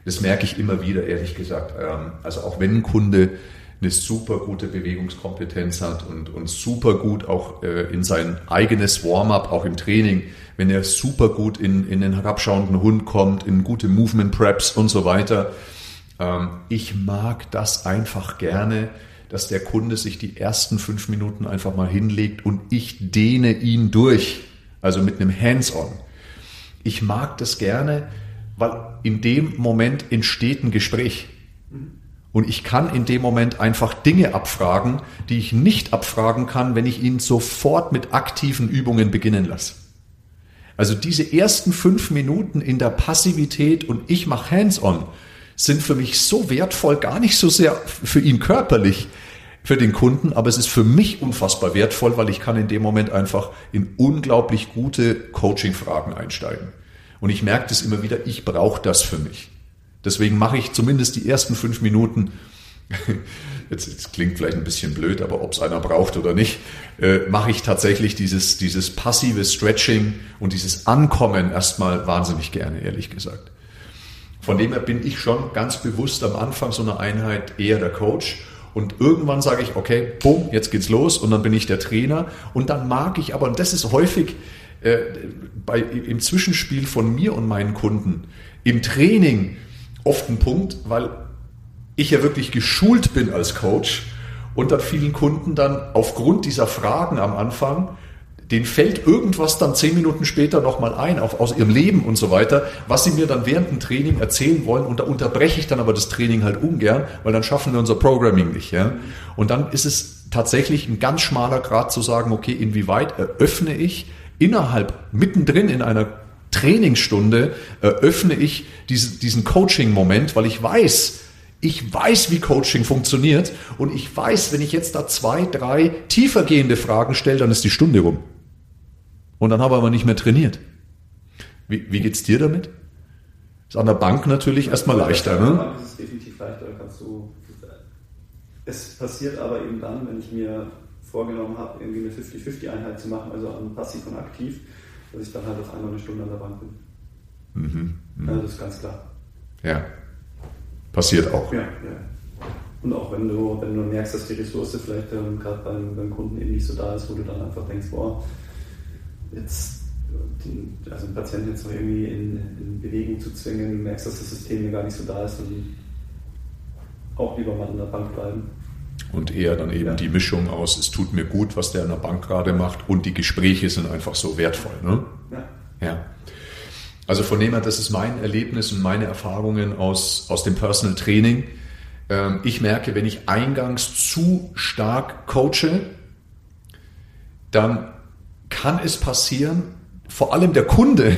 das merke ich immer wieder, ehrlich gesagt. Ähm, also auch wenn ein Kunde eine super gute Bewegungskompetenz hat und, und super gut auch äh, in sein eigenes Warm-up, auch im Training, wenn er super gut in, in den herabschauenden Hund kommt, in gute Movement Preps und so weiter. Ähm, ich mag das einfach gerne, dass der Kunde sich die ersten fünf Minuten einfach mal hinlegt und ich dehne ihn durch. Also mit einem Hands-on. Ich mag das gerne, weil in dem Moment entsteht ein Gespräch. Und ich kann in dem Moment einfach Dinge abfragen, die ich nicht abfragen kann, wenn ich ihn sofort mit aktiven Übungen beginnen lasse. Also diese ersten fünf Minuten in der Passivität und ich mache Hands-on sind für mich so wertvoll, gar nicht so sehr für ihn körperlich, für den Kunden, aber es ist für mich unfassbar wertvoll, weil ich kann in dem Moment einfach in unglaublich gute Coaching-Fragen einsteigen. Und ich merke das immer wieder, ich brauche das für mich. Deswegen mache ich zumindest die ersten fünf Minuten, jetzt, jetzt klingt vielleicht ein bisschen blöd, aber ob es einer braucht oder nicht, äh, mache ich tatsächlich dieses, dieses passive Stretching und dieses Ankommen erstmal wahnsinnig gerne, ehrlich gesagt. Von dem her bin ich schon ganz bewusst am Anfang so einer Einheit eher der Coach. Und irgendwann sage ich, okay, bumm, jetzt geht's los und dann bin ich der Trainer. Und dann mag ich aber, und das ist häufig äh, bei, im Zwischenspiel von mir und meinen Kunden, im Training oft ein Punkt, weil ich ja wirklich geschult bin als Coach und dann vielen Kunden dann aufgrund dieser Fragen am Anfang denen fällt irgendwas dann zehn Minuten später nochmal ein, auf, aus ihrem Leben und so weiter, was sie mir dann während dem Training erzählen wollen und da unterbreche ich dann aber das Training halt ungern, weil dann schaffen wir unser Programming nicht. Ja? Und dann ist es tatsächlich ein ganz schmaler Grad zu sagen, okay, inwieweit eröffne ich innerhalb, mittendrin in einer Trainingsstunde, eröffne ich diesen, diesen Coaching-Moment, weil ich weiß, ich weiß, wie Coaching funktioniert und ich weiß, wenn ich jetzt da zwei, drei tiefergehende Fragen stelle, dann ist die Stunde rum. Und dann habe ich aber nicht mehr trainiert. Wie, wie geht's dir damit? Ist an der Bank natürlich erstmal leichter, ne? Bank ist es definitiv leichter, kannst du. Es passiert aber eben dann, wenn ich mir vorgenommen habe, irgendwie eine 50-50-Einheit zu machen, also an passiv und aktiv, dass ich dann halt auf einmal eine Stunde an der Bank bin. Mhm. mhm. Ja, das ist ganz klar. Ja. Passiert auch. Ja, ja. Und auch wenn du, wenn du merkst, dass die Ressource vielleicht ähm, gerade beim, beim Kunden eben nicht so da ist, wo du dann einfach denkst, boah, jetzt den, also den Patienten jetzt noch irgendwie in, in, Bewegung zu zwingen, merkst, dass das System hier gar nicht so da ist und auch lieber mal an der Bank bleiben. Und eher dann eben die Mischung aus, es tut mir gut, was der an der Bank gerade macht und die Gespräche sind einfach so wertvoll. Ne? Ja. ja. Also von dem her, das ist mein Erlebnis und meine Erfahrungen aus, aus dem Personal Training. Ähm, ich merke, wenn ich eingangs zu stark coache, dann kann es passieren, vor allem der Kunde,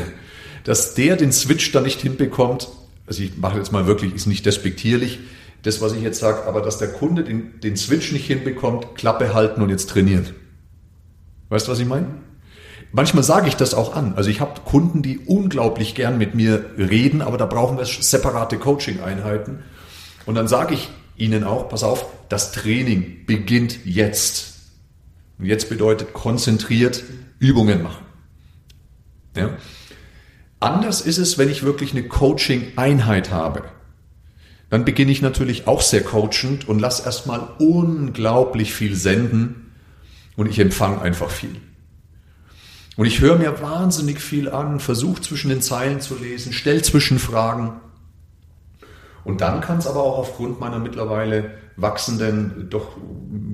dass der den Switch dann nicht hinbekommt. Also ich mache jetzt mal wirklich, ist nicht despektierlich, das, was ich jetzt sage, aber dass der Kunde den, den Switch nicht hinbekommt, Klappe halten und jetzt trainieren. Weißt du, was ich meine? Manchmal sage ich das auch an. Also ich habe Kunden, die unglaublich gern mit mir reden, aber da brauchen wir separate Coaching-Einheiten. Und dann sage ich ihnen auch, pass auf, das Training beginnt jetzt. Und jetzt bedeutet konzentriert Übungen machen. Ja? Anders ist es, wenn ich wirklich eine Coaching-Einheit habe. Dann beginne ich natürlich auch sehr coachend und lasse erstmal unglaublich viel senden und ich empfange einfach viel. Und ich höre mir wahnsinnig viel an, versuche zwischen den Zeilen zu lesen, stelle Zwischenfragen. Und dann kann es aber auch aufgrund meiner mittlerweile wachsenden, doch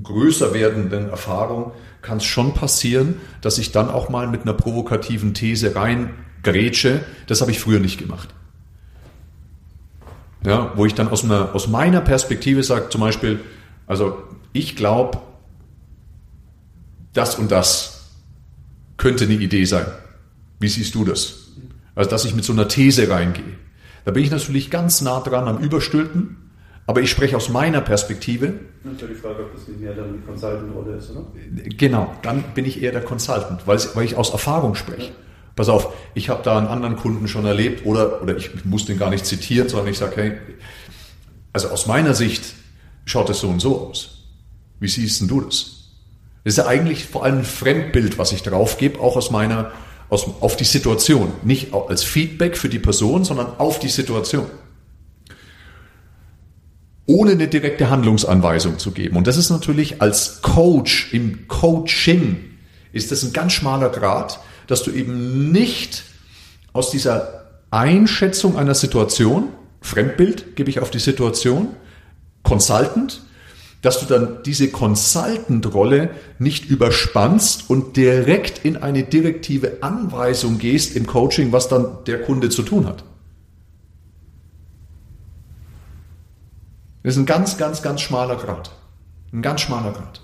größer werdenden Erfahrung, kann es schon passieren, dass ich dann auch mal mit einer provokativen These reingrätsche. Das habe ich früher nicht gemacht. Ja, wo ich dann aus, einer, aus meiner Perspektive sage, zum Beispiel, also ich glaube, das und das könnte eine Idee sein. Wie siehst du das? Also, dass ich mit so einer These reingehe. Da bin ich natürlich ganz nah dran am Überstülpen, aber ich spreche aus meiner Perspektive. Natürlich die Frage, ob das nicht mehr dann die Consultant-Rolle ist, oder? Genau, dann bin ich eher der Consultant, weil, weil ich aus Erfahrung spreche. Pass auf, ich habe da einen anderen Kunden schon erlebt oder, oder ich muss den gar nicht zitieren, sondern ich sage, hey, also aus meiner Sicht schaut es so und so aus. Wie siehst denn du das? Das ist ja eigentlich vor allem ein Fremdbild, was ich drauf gebe, auch aus meiner, aus, auf die Situation. Nicht als Feedback für die Person, sondern auf die Situation. Ohne eine direkte Handlungsanweisung zu geben. Und das ist natürlich als Coach im Coaching ist das ein ganz schmaler Grad, dass du eben nicht aus dieser Einschätzung einer Situation, Fremdbild gebe ich auf die Situation, Consultant, dass du dann diese Consultant-Rolle nicht überspannst und direkt in eine direktive Anweisung gehst im Coaching, was dann der Kunde zu tun hat. Das ist ein ganz, ganz, ganz schmaler Grad. Ein ganz schmaler Grad.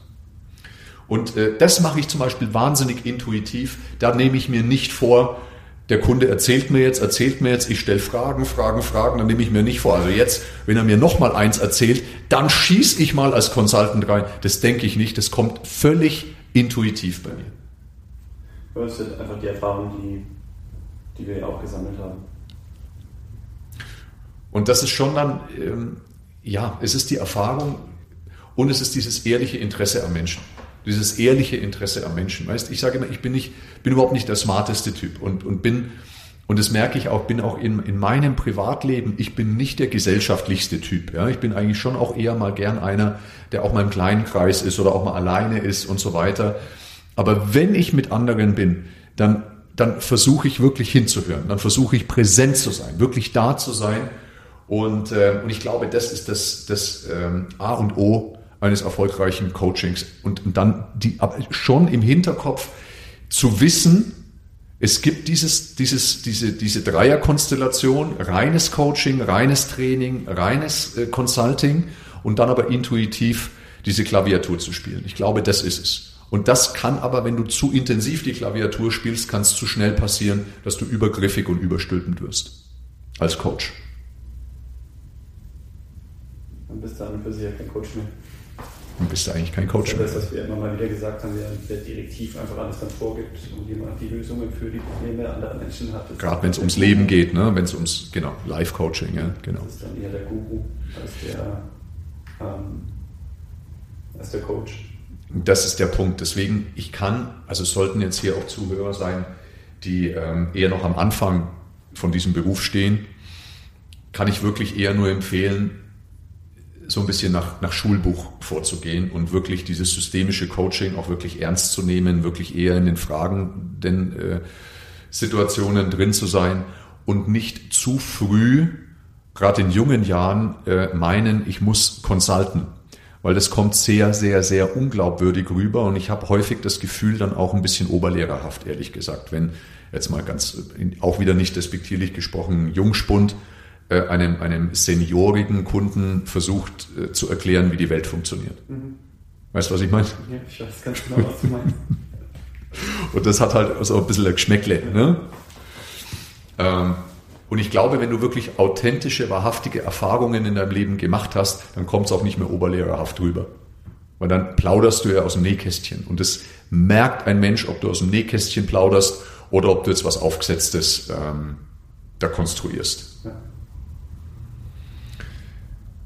Und äh, das mache ich zum Beispiel wahnsinnig intuitiv. Da nehme ich mir nicht vor, der Kunde erzählt mir jetzt, erzählt mir jetzt, ich stelle Fragen, Fragen, Fragen, dann nehme ich mir nicht vor. Also jetzt, wenn er mir nochmal eins erzählt, dann schieße ich mal als Consultant rein. Das denke ich nicht, das kommt völlig intuitiv bei mir. Das sind einfach die Erfahrungen, die, die wir ja auch gesammelt haben. Und das ist schon dann, ähm, ja, es ist die Erfahrung und es ist dieses ehrliche Interesse am Menschen dieses ehrliche Interesse am Menschen. Weißt, ich sage immer, ich bin nicht, bin überhaupt nicht der smarteste Typ und, und bin, und das merke ich auch, bin auch in, in meinem Privatleben, ich bin nicht der gesellschaftlichste Typ. Ja? Ich bin eigentlich schon auch eher mal gern einer, der auch mal im kleinen Kreis ist oder auch mal alleine ist und so weiter. Aber wenn ich mit anderen bin, dann, dann versuche ich wirklich hinzuhören. Dann versuche ich präsent zu sein, wirklich da zu sein. Und, äh, und ich glaube, das ist das, das ähm, A und O eines erfolgreichen Coachings und, und dann die, schon im Hinterkopf zu wissen, es gibt dieses, dieses, diese, diese Dreierkonstellation, reines Coaching, reines Training, reines äh, Consulting und dann aber intuitiv diese Klaviatur zu spielen. Ich glaube, das ist es. Und das kann aber, wenn du zu intensiv die Klaviatur spielst, kann es zu schnell passieren, dass du übergriffig und überstülpend wirst. Als Coach. Dann bist du an und für sich ja kein Coach mehr dann bist du eigentlich kein Coach mehr. Das, was wir immer mal wieder gesagt haben, der direktiv einfach alles dann vorgibt und jemand die Lösungen für die Probleme anderer Menschen hat. Gerade wenn es ums Leben geht, ne? wenn es ums genau, Life-Coaching, ja, genau. Das ist dann eher der Guru als der, ähm, als der Coach. Das ist der Punkt. Deswegen, ich kann, also sollten jetzt hier auch Zuhörer sein, die ähm, eher noch am Anfang von diesem Beruf stehen, kann ich wirklich eher nur empfehlen, so ein bisschen nach, nach Schulbuch vorzugehen und wirklich dieses systemische Coaching auch wirklich ernst zu nehmen, wirklich eher in den Fragen, den äh, Situationen drin zu sein und nicht zu früh, gerade in jungen Jahren, äh, meinen, ich muss consulten. Weil das kommt sehr, sehr, sehr unglaubwürdig rüber und ich habe häufig das Gefühl dann auch ein bisschen oberlehrerhaft, ehrlich gesagt, wenn jetzt mal ganz, auch wieder nicht despektierlich gesprochen, Jungspund äh, einem, einem seniorigen Kunden versucht äh, zu erklären, wie die Welt funktioniert. Mhm. Weißt du, was ich meine? Ja, ich weiß ganz genau, was du meinst. und das hat halt so ein bisschen ein Geschmäckle. Ne? Ähm, und ich glaube, wenn du wirklich authentische, wahrhaftige Erfahrungen in deinem Leben gemacht hast, dann kommt es auch nicht mehr oberlehrerhaft rüber. Weil dann plauderst du ja aus dem Nähkästchen. Und das merkt ein Mensch, ob du aus dem Nähkästchen plauderst oder ob du jetzt was Aufgesetztes ähm, da konstruierst. Ja.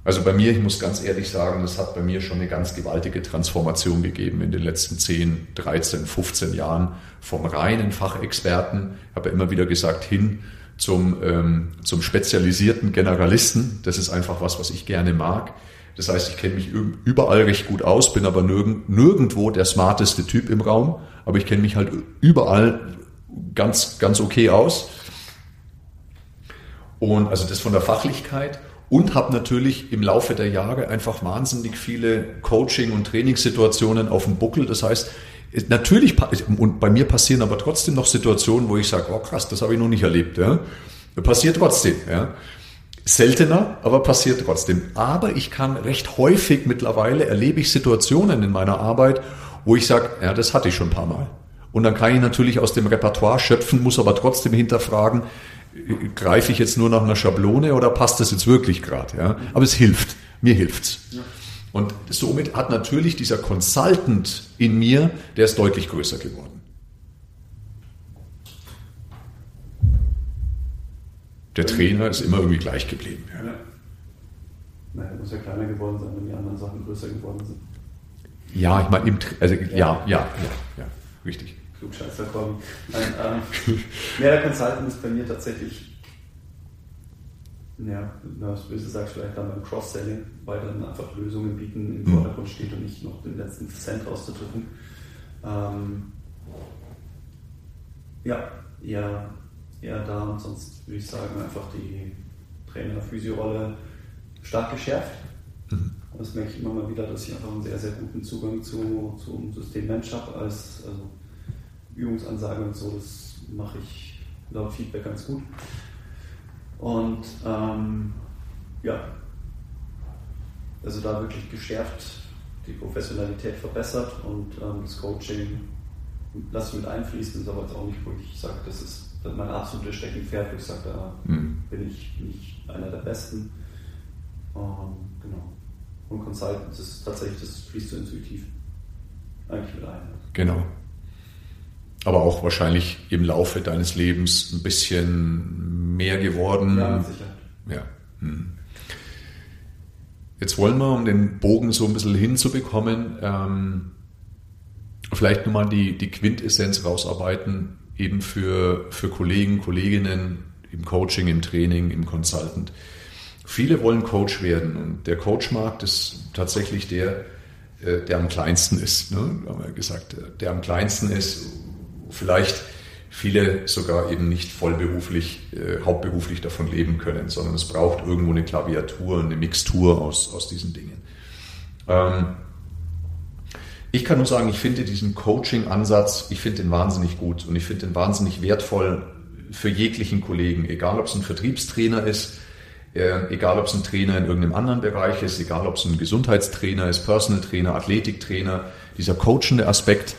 Also bei mir, ich muss ganz ehrlich sagen, das hat bei mir schon eine ganz gewaltige Transformation gegeben in den letzten 10, 13, 15 Jahren vom reinen Fachexperten, ich habe ja immer wieder gesagt, hin zum, ähm, zum spezialisierten Generalisten. Das ist einfach was, was ich gerne mag. Das heißt, ich kenne mich überall recht gut aus, bin aber nirgend, nirgendwo der smarteste Typ im Raum, aber ich kenne mich halt überall ganz, ganz okay aus. Und also das von der Fachlichkeit und habe natürlich im Laufe der Jahre einfach wahnsinnig viele Coaching- und Trainingssituationen auf dem Buckel. Das heißt, natürlich, und bei mir passieren aber trotzdem noch Situationen, wo ich sage, oh krass, das habe ich noch nicht erlebt. Ja. Passiert trotzdem. Ja. Seltener, aber passiert trotzdem. Aber ich kann recht häufig mittlerweile erlebe ich Situationen in meiner Arbeit, wo ich sage, ja, das hatte ich schon ein paar Mal. Und dann kann ich natürlich aus dem Repertoire schöpfen, muss aber trotzdem hinterfragen, greife ich jetzt nur nach einer Schablone oder passt das jetzt wirklich gerade? Ja? Aber es hilft, mir hilft's. Ja. Und somit hat natürlich dieser Consultant in mir, der ist deutlich größer geworden. Der Trainer ist immer irgendwie gleich geblieben. Ja. Ja. Nein, er muss ja kleiner geworden sein, wenn die anderen Sachen größer geworden sind. Ja, ich meine, also, ja, ja, ja, ja, richtig. Klugscheißer kommen. Nein, ähm, ja, Consultant ist bei mir tatsächlich, ja, das Böse sagst vielleicht dann beim Cross-Selling, weil dann einfach Lösungen bieten im mhm. Vordergrund steht und nicht noch den letzten Cent auszudrücken. Ähm, ja, eher, eher da und sonst würde ich sagen, einfach die Trainer-Physio-Rolle stark geschärft. Mhm. Das merke ich immer mal wieder, dass ich einfach einen sehr, sehr guten Zugang zu, zum System Mensch habe als also Übungsansage und so. Das mache ich laut Feedback ganz gut. Und ähm, ja, also da wirklich geschärft die Professionalität verbessert und ähm, das Coaching lasse ich mit einfließen, ist aber jetzt auch nicht, wo ich sage, das ist mein absolutes Steckenpferd, wo ich sage, da mhm. bin, ich, bin ich einer der Besten. Ähm, genau. Und Consultant, das ist tatsächlich, das fließt so intuitiv eigentlich mit ein. Genau. Aber auch wahrscheinlich im Laufe deines Lebens ein bisschen mehr geworden. Ja, sicher. Ja. Hm. Jetzt wollen wir, um den Bogen so ein bisschen hinzubekommen, ähm, vielleicht nochmal die, die Quintessenz rausarbeiten, eben für, für Kollegen, Kolleginnen im Coaching, im Training, im Consultant. Viele wollen Coach werden und der Coachmarkt ist tatsächlich der, äh, der am kleinsten ist. Ne? Haben wir gesagt, der am kleinsten ist, vielleicht viele sogar eben nicht vollberuflich, äh, hauptberuflich davon leben können, sondern es braucht irgendwo eine Klaviatur, eine Mixtur aus, aus diesen Dingen. Ähm, ich kann nur sagen, ich finde diesen Coaching-Ansatz, ich finde den wahnsinnig gut und ich finde den wahnsinnig wertvoll für jeglichen Kollegen, egal ob es ein Vertriebstrainer ist, äh, egal ob es ein Trainer in irgendeinem anderen Bereich ist, egal ob es ein Gesundheitstrainer ist, Personal Trainer, Athletiktrainer, dieser coachende Aspekt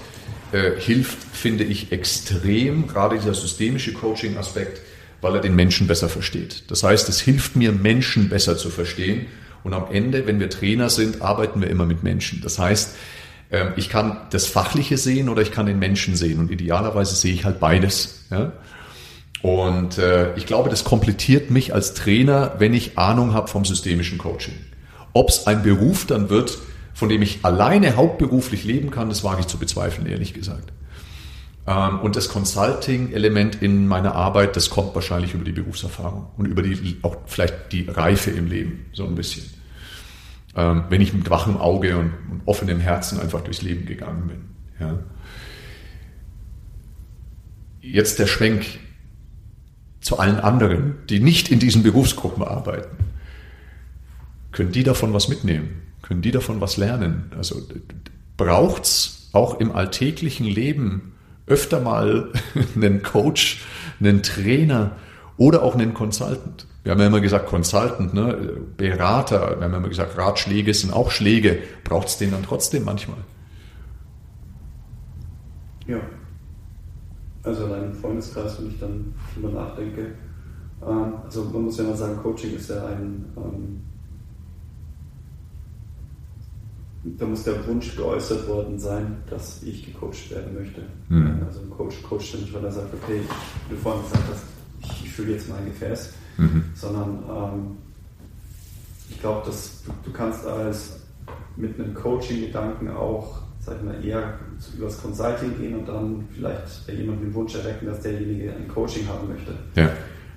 äh, hilft, finde ich, extrem, gerade dieser systemische Coaching-Aspekt, weil er den Menschen besser versteht. Das heißt, es hilft mir, Menschen besser zu verstehen. Und am Ende, wenn wir Trainer sind, arbeiten wir immer mit Menschen. Das heißt, ähm, ich kann das Fachliche sehen oder ich kann den Menschen sehen. Und idealerweise sehe ich halt beides. Und äh, ich glaube, das komplettiert mich als Trainer, wenn ich Ahnung habe vom systemischen Coaching. Ob es ein Beruf dann wird, von dem ich alleine hauptberuflich leben kann, das wage ich zu bezweifeln, ehrlich gesagt. Ähm, und das Consulting-Element in meiner Arbeit, das kommt wahrscheinlich über die Berufserfahrung und über die, auch vielleicht die Reife im Leben, so ein bisschen ähm, wenn ich mit wachem Auge und, offenem Herzen einfach durchs Leben gegangen bin. Ja. Jetzt der Schwenk zu allen anderen, die nicht in diesen Berufsgruppen arbeiten. Können die davon was mitnehmen? Können die davon was lernen? Also braucht's auch im alltäglichen Leben öfter mal einen Coach, einen Trainer oder auch einen Consultant? Wir haben ja immer gesagt, Consultant, ne? Berater, wir haben ja immer gesagt, Ratschläge sind auch Schläge. Braucht es den dann trotzdem manchmal? Ja. Also allein im Freundeskreis, wenn ich dann drüber nachdenke. Ähm, also man muss ja mal sagen, Coaching ist ja ein, ähm, da muss der Wunsch geäußert worden sein, dass ich gecoacht werden möchte. Mhm. Also ein Coach coacht nicht, weil er sagt, okay, wie du vorhin gesagt hast, ich, ich fühle jetzt mein Gefäß mhm. sondern ähm, ich glaube, dass du, du, kannst als mit einem Coaching-Gedanken auch, sag ich mal, eher übers Consulting gehen und dann vielleicht bei jemandem den Wunsch erwecken, dass derjenige ein Coaching haben möchte. Ja.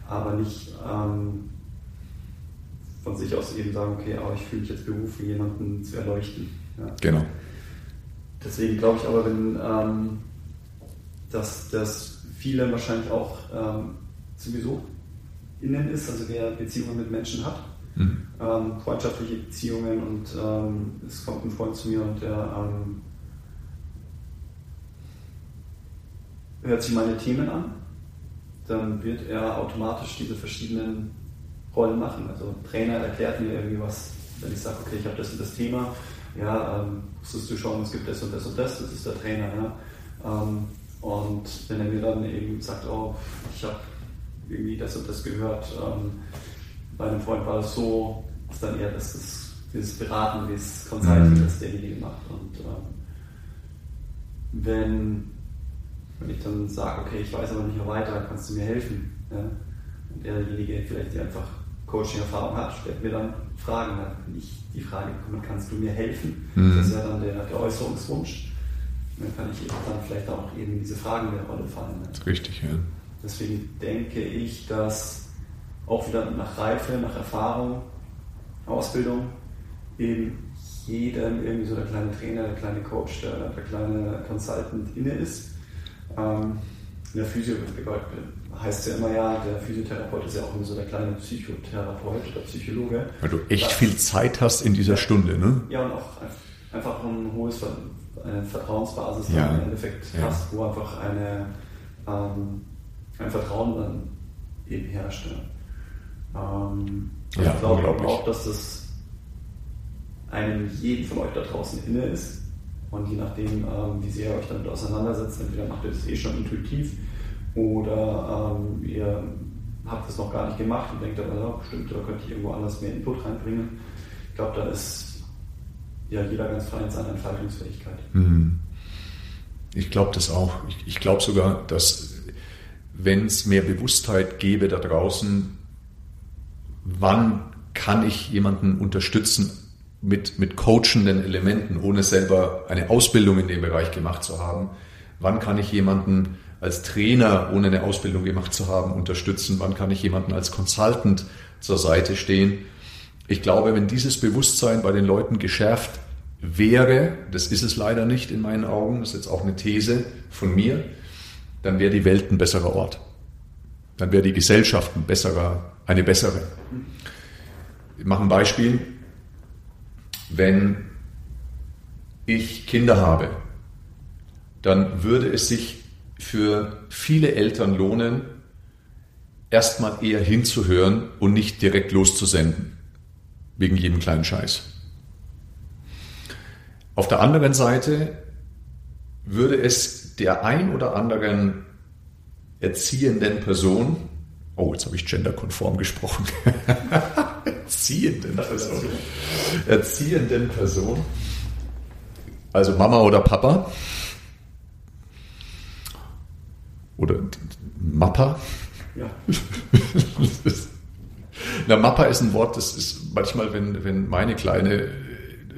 Aber nicht ähm, von sich aus eben sagen, okay, aber ich fühle mich jetzt berufen, jemanden zu erleuchten. Ja. Genau. Deswegen glaube ich aber, wenn ähm, dass, dass viele wahrscheinlich auch ähm, sowieso innen ist, also wer Beziehungen mit Menschen hat, mhm. ähm, freundschaftliche Beziehungen und ähm, es kommt ein Freund zu mir und der ähm, hört sich meine Themen an, dann wird er automatisch diese verschiedenen Rollen machen. Also Trainer erklärt mir irgendwie was, wenn ich sage, okay, ich habe das und das Thema, ja, ähm, musstest du schauen, es gibt das und das und das, das ist der Trainer, ja. Ähm, und wenn er mir dann eben sagt, oh, ich habe irgendwie das und das gehört. Ähm, bei einem Freund war es so, ist dann eher das, das dieses Beraten, dieses Consulting, mhm. das derjenige macht. Und ähm, wenn, wenn ich dann sage, okay, ich weiß aber nicht mehr weiter, kannst du mir helfen? Ja? Und derjenige vielleicht einfach Coaching-Erfahrung hat, stellt mir dann Fragen. Wenn ich die Frage bekomme, kannst du mir helfen? Mhm. Das ist ja dann der, der Äußerungswunsch. dann kann ich dann vielleicht auch eben diese Fragen in der Rolle fallen. Ne? Richtig, ja. Deswegen denke ich, dass auch wieder nach Reife, nach Erfahrung, Ausbildung eben jedem irgendwie so der kleine Trainer, der kleine Coach, der, der kleine Consultant inne ist. Ähm, in der Physio heißt ja immer ja, der Physiotherapeut ist ja auch immer so der kleine Psychotherapeut oder Psychologe. Weil du echt viel Zeit hast in dieser Stunde, ne? Ja, und auch einfach ein hohes eine Vertrauensbasis ja. im Endeffekt ja. hast, wo einfach eine, ähm, ein Vertrauen dann eben herrscht. Ähm, ja, ich glaube auch, dass das einem jeden von euch da draußen inne ist. Und je nachdem, ähm, wie sehr ihr euch damit auseinandersetzt, entweder macht ihr das eh schon intuitiv oder ähm, ihr habt es noch gar nicht gemacht und denkt, aber bestimmt, da könnte ich irgendwo anders mehr Input reinbringen. Ich glaube, da ist ja jeder ganz frei in seiner Entfaltungsfähigkeit. Mhm. Ich glaube das auch. Ich, ich glaube sogar, dass wenn es mehr Bewusstheit gäbe da draußen, wann kann ich jemanden unterstützen mit, mit coachenden Elementen, ohne selber eine Ausbildung in dem Bereich gemacht zu haben? Wann kann ich jemanden als Trainer, ohne eine Ausbildung gemacht zu haben, unterstützen? Wann kann ich jemanden als Consultant zur Seite stehen? Ich glaube, wenn dieses Bewusstsein bei den Leuten geschärft wäre, das ist es leider nicht in meinen Augen, das ist jetzt auch eine These von mir, dann wäre die Welt ein besserer Ort. Dann wäre die Gesellschaft ein besserer, eine bessere. Ich mache ein Beispiel. Wenn ich Kinder habe, dann würde es sich für viele Eltern lohnen, erstmal eher hinzuhören und nicht direkt loszusenden. Wegen jedem kleinen Scheiß. Auf der anderen Seite würde es der ein oder anderen erziehenden Person, oh, jetzt habe ich genderkonform gesprochen, erziehenden Person, erziehenden Person, also Mama oder Papa, oder Mappa. Ja. Na, Mappa ist ein Wort, das ist manchmal, wenn, wenn meine Kleine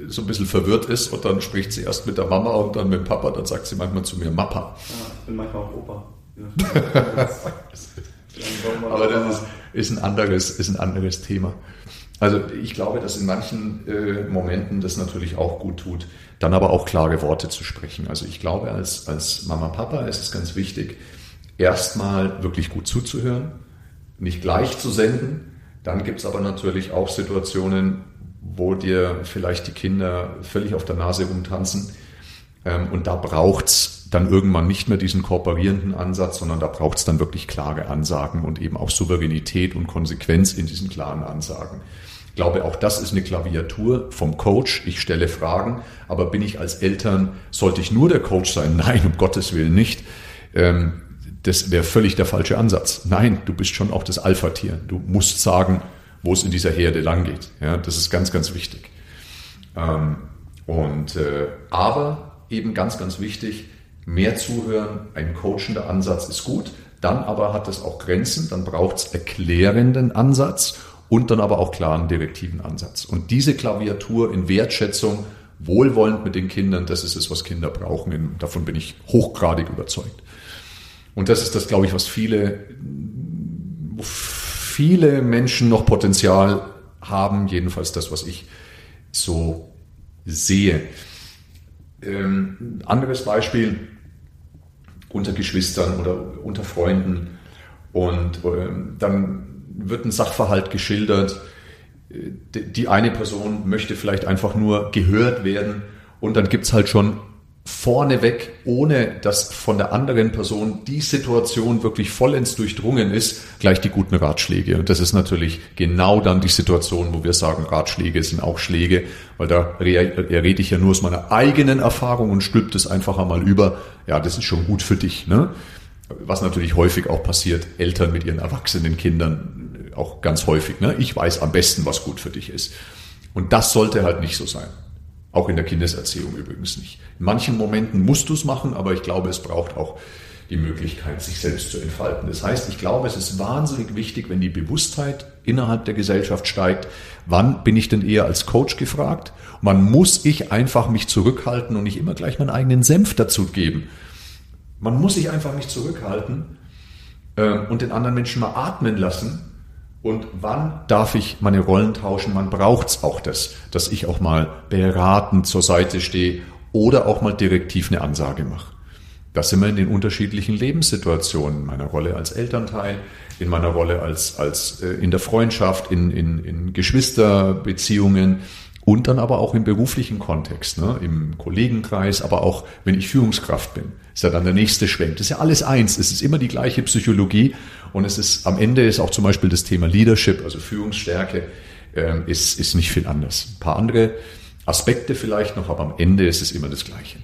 so ein bisschen verwirrt ist und dann spricht sie erst mit der Mama und dann mit Papa, dann sagt sie manchmal zu mir Mappa. Ja, ich bin manchmal auch Opa. Aber das ist, ist, ein anderes, ist ein anderes Thema. Also ich glaube, dass in manchen äh, Momenten das natürlich auch gut tut, dann aber auch klare Worte zu sprechen. Also ich glaube, als, als Mama, Papa ist es ganz wichtig, erstmal wirklich gut zuzuhören, nicht gleich zu senden. Dann gibt es aber natürlich auch Situationen, wo dir vielleicht die Kinder völlig auf der Nase rumtanzen. Ähm, und da braucht's dann irgendwann nicht mehr diesen kooperierenden Ansatz, sondern da braucht's dann wirklich klare Ansagen und eben auch Souveränität und Konsequenz in diesen klaren Ansagen. Ich glaube, auch das ist eine Klaviatur vom Coach. Ich stelle Fragen, aber bin ich als Eltern, sollte ich nur der Coach sein? Nein, um Gottes Willen nicht. Ähm, das wäre völlig der falsche Ansatz. Nein, du bist schon auch das Alpha-Tier. Du musst sagen, wo es in dieser Herde langgeht. Ja, das ist ganz, ganz wichtig. Ähm, und äh, aber eben ganz, ganz wichtig, mehr zuhören, ein coachender Ansatz ist gut, dann aber hat es auch Grenzen, dann braucht es erklärenden Ansatz und dann aber auch klaren direktiven Ansatz. Und diese Klaviatur in Wertschätzung, wohlwollend mit den Kindern, das ist es, was Kinder brauchen. Davon bin ich hochgradig überzeugt. Und das ist das, glaube ich, was viele, viele Menschen noch Potenzial haben, jedenfalls das, was ich so sehe. Ähm, anderes Beispiel unter Geschwistern oder unter Freunden und ähm, dann wird ein Sachverhalt geschildert. Äh, die eine Person möchte vielleicht einfach nur gehört werden und dann gibt's halt schon vorneweg, ohne dass von der anderen Person die Situation wirklich vollends durchdrungen ist, gleich die guten Ratschläge. Und das ist natürlich genau dann die Situation, wo wir sagen, Ratschläge sind auch Schläge, weil da rede ich ja nur aus meiner eigenen Erfahrung und stülpt es einfach einmal über, ja, das ist schon gut für dich. Ne? Was natürlich häufig auch passiert, Eltern mit ihren erwachsenen Kindern auch ganz häufig. Ne? Ich weiß am besten, was gut für dich ist. Und das sollte halt nicht so sein. Auch in der Kindeserziehung übrigens nicht. In manchen Momenten musst du es machen, aber ich glaube, es braucht auch die Möglichkeit, sich selbst zu entfalten. Das heißt, ich glaube, es ist wahnsinnig wichtig, wenn die Bewusstheit innerhalb der Gesellschaft steigt, wann bin ich denn eher als Coach gefragt? Man muss ich einfach mich zurückhalten und nicht immer gleich meinen eigenen Senf dazu geben. Man muss sich einfach nicht zurückhalten äh, und den anderen Menschen mal atmen lassen und wann darf ich meine Rollen tauschen? Wann braucht's auch das, dass ich auch mal beratend zur Seite stehe oder auch mal direktiv eine Ansage mache? Das sind wir in den unterschiedlichen Lebenssituationen, in meiner Rolle als Elternteil, in meiner Rolle als, als äh, in der Freundschaft, in, in, in Geschwisterbeziehungen und dann aber auch im beruflichen Kontext, ne, im Kollegenkreis, aber auch wenn ich Führungskraft bin. Ist ja dann der nächste Schwenk. Das ist ja alles eins. Es ist immer die gleiche Psychologie und es ist am Ende ist auch zum Beispiel das Thema Leadership, also Führungsstärke, äh, ist, ist nicht viel anders. Ein paar andere Aspekte vielleicht noch, aber am Ende ist es immer das Gleiche.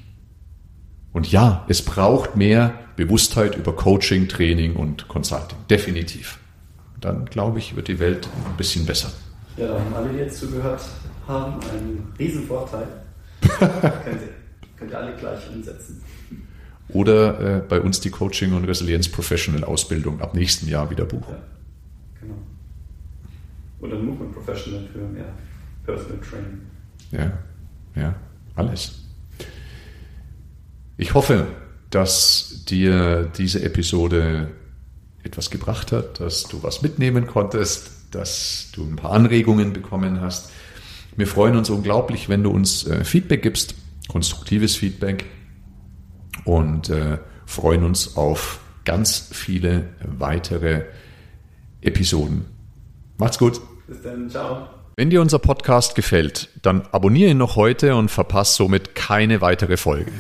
Und ja, es braucht mehr Bewusstheit über Coaching, Training und Consulting. Definitiv. Dann glaube ich, wird die Welt ein bisschen besser. Ja, da haben alle, jetzt zugehört haben, einen Riesenvorteil. könnt, ihr, könnt ihr alle gleich umsetzen. Oder äh, bei uns die Coaching und Resilienz Professional Ausbildung ab nächsten Jahr wieder buchen. Ja, genau. Oder Movement Professional für mehr Personal Training. Ja, ja, alles. Ich hoffe, dass dir diese Episode etwas gebracht hat, dass du was mitnehmen konntest, dass du ein paar Anregungen bekommen hast. Wir freuen uns unglaublich, wenn du uns äh, Feedback gibst, konstruktives Feedback und äh, freuen uns auf ganz viele weitere Episoden. Macht's gut. Bis dann, ciao. Wenn dir unser Podcast gefällt, dann abonniere ihn noch heute und verpasse somit keine weitere Folge.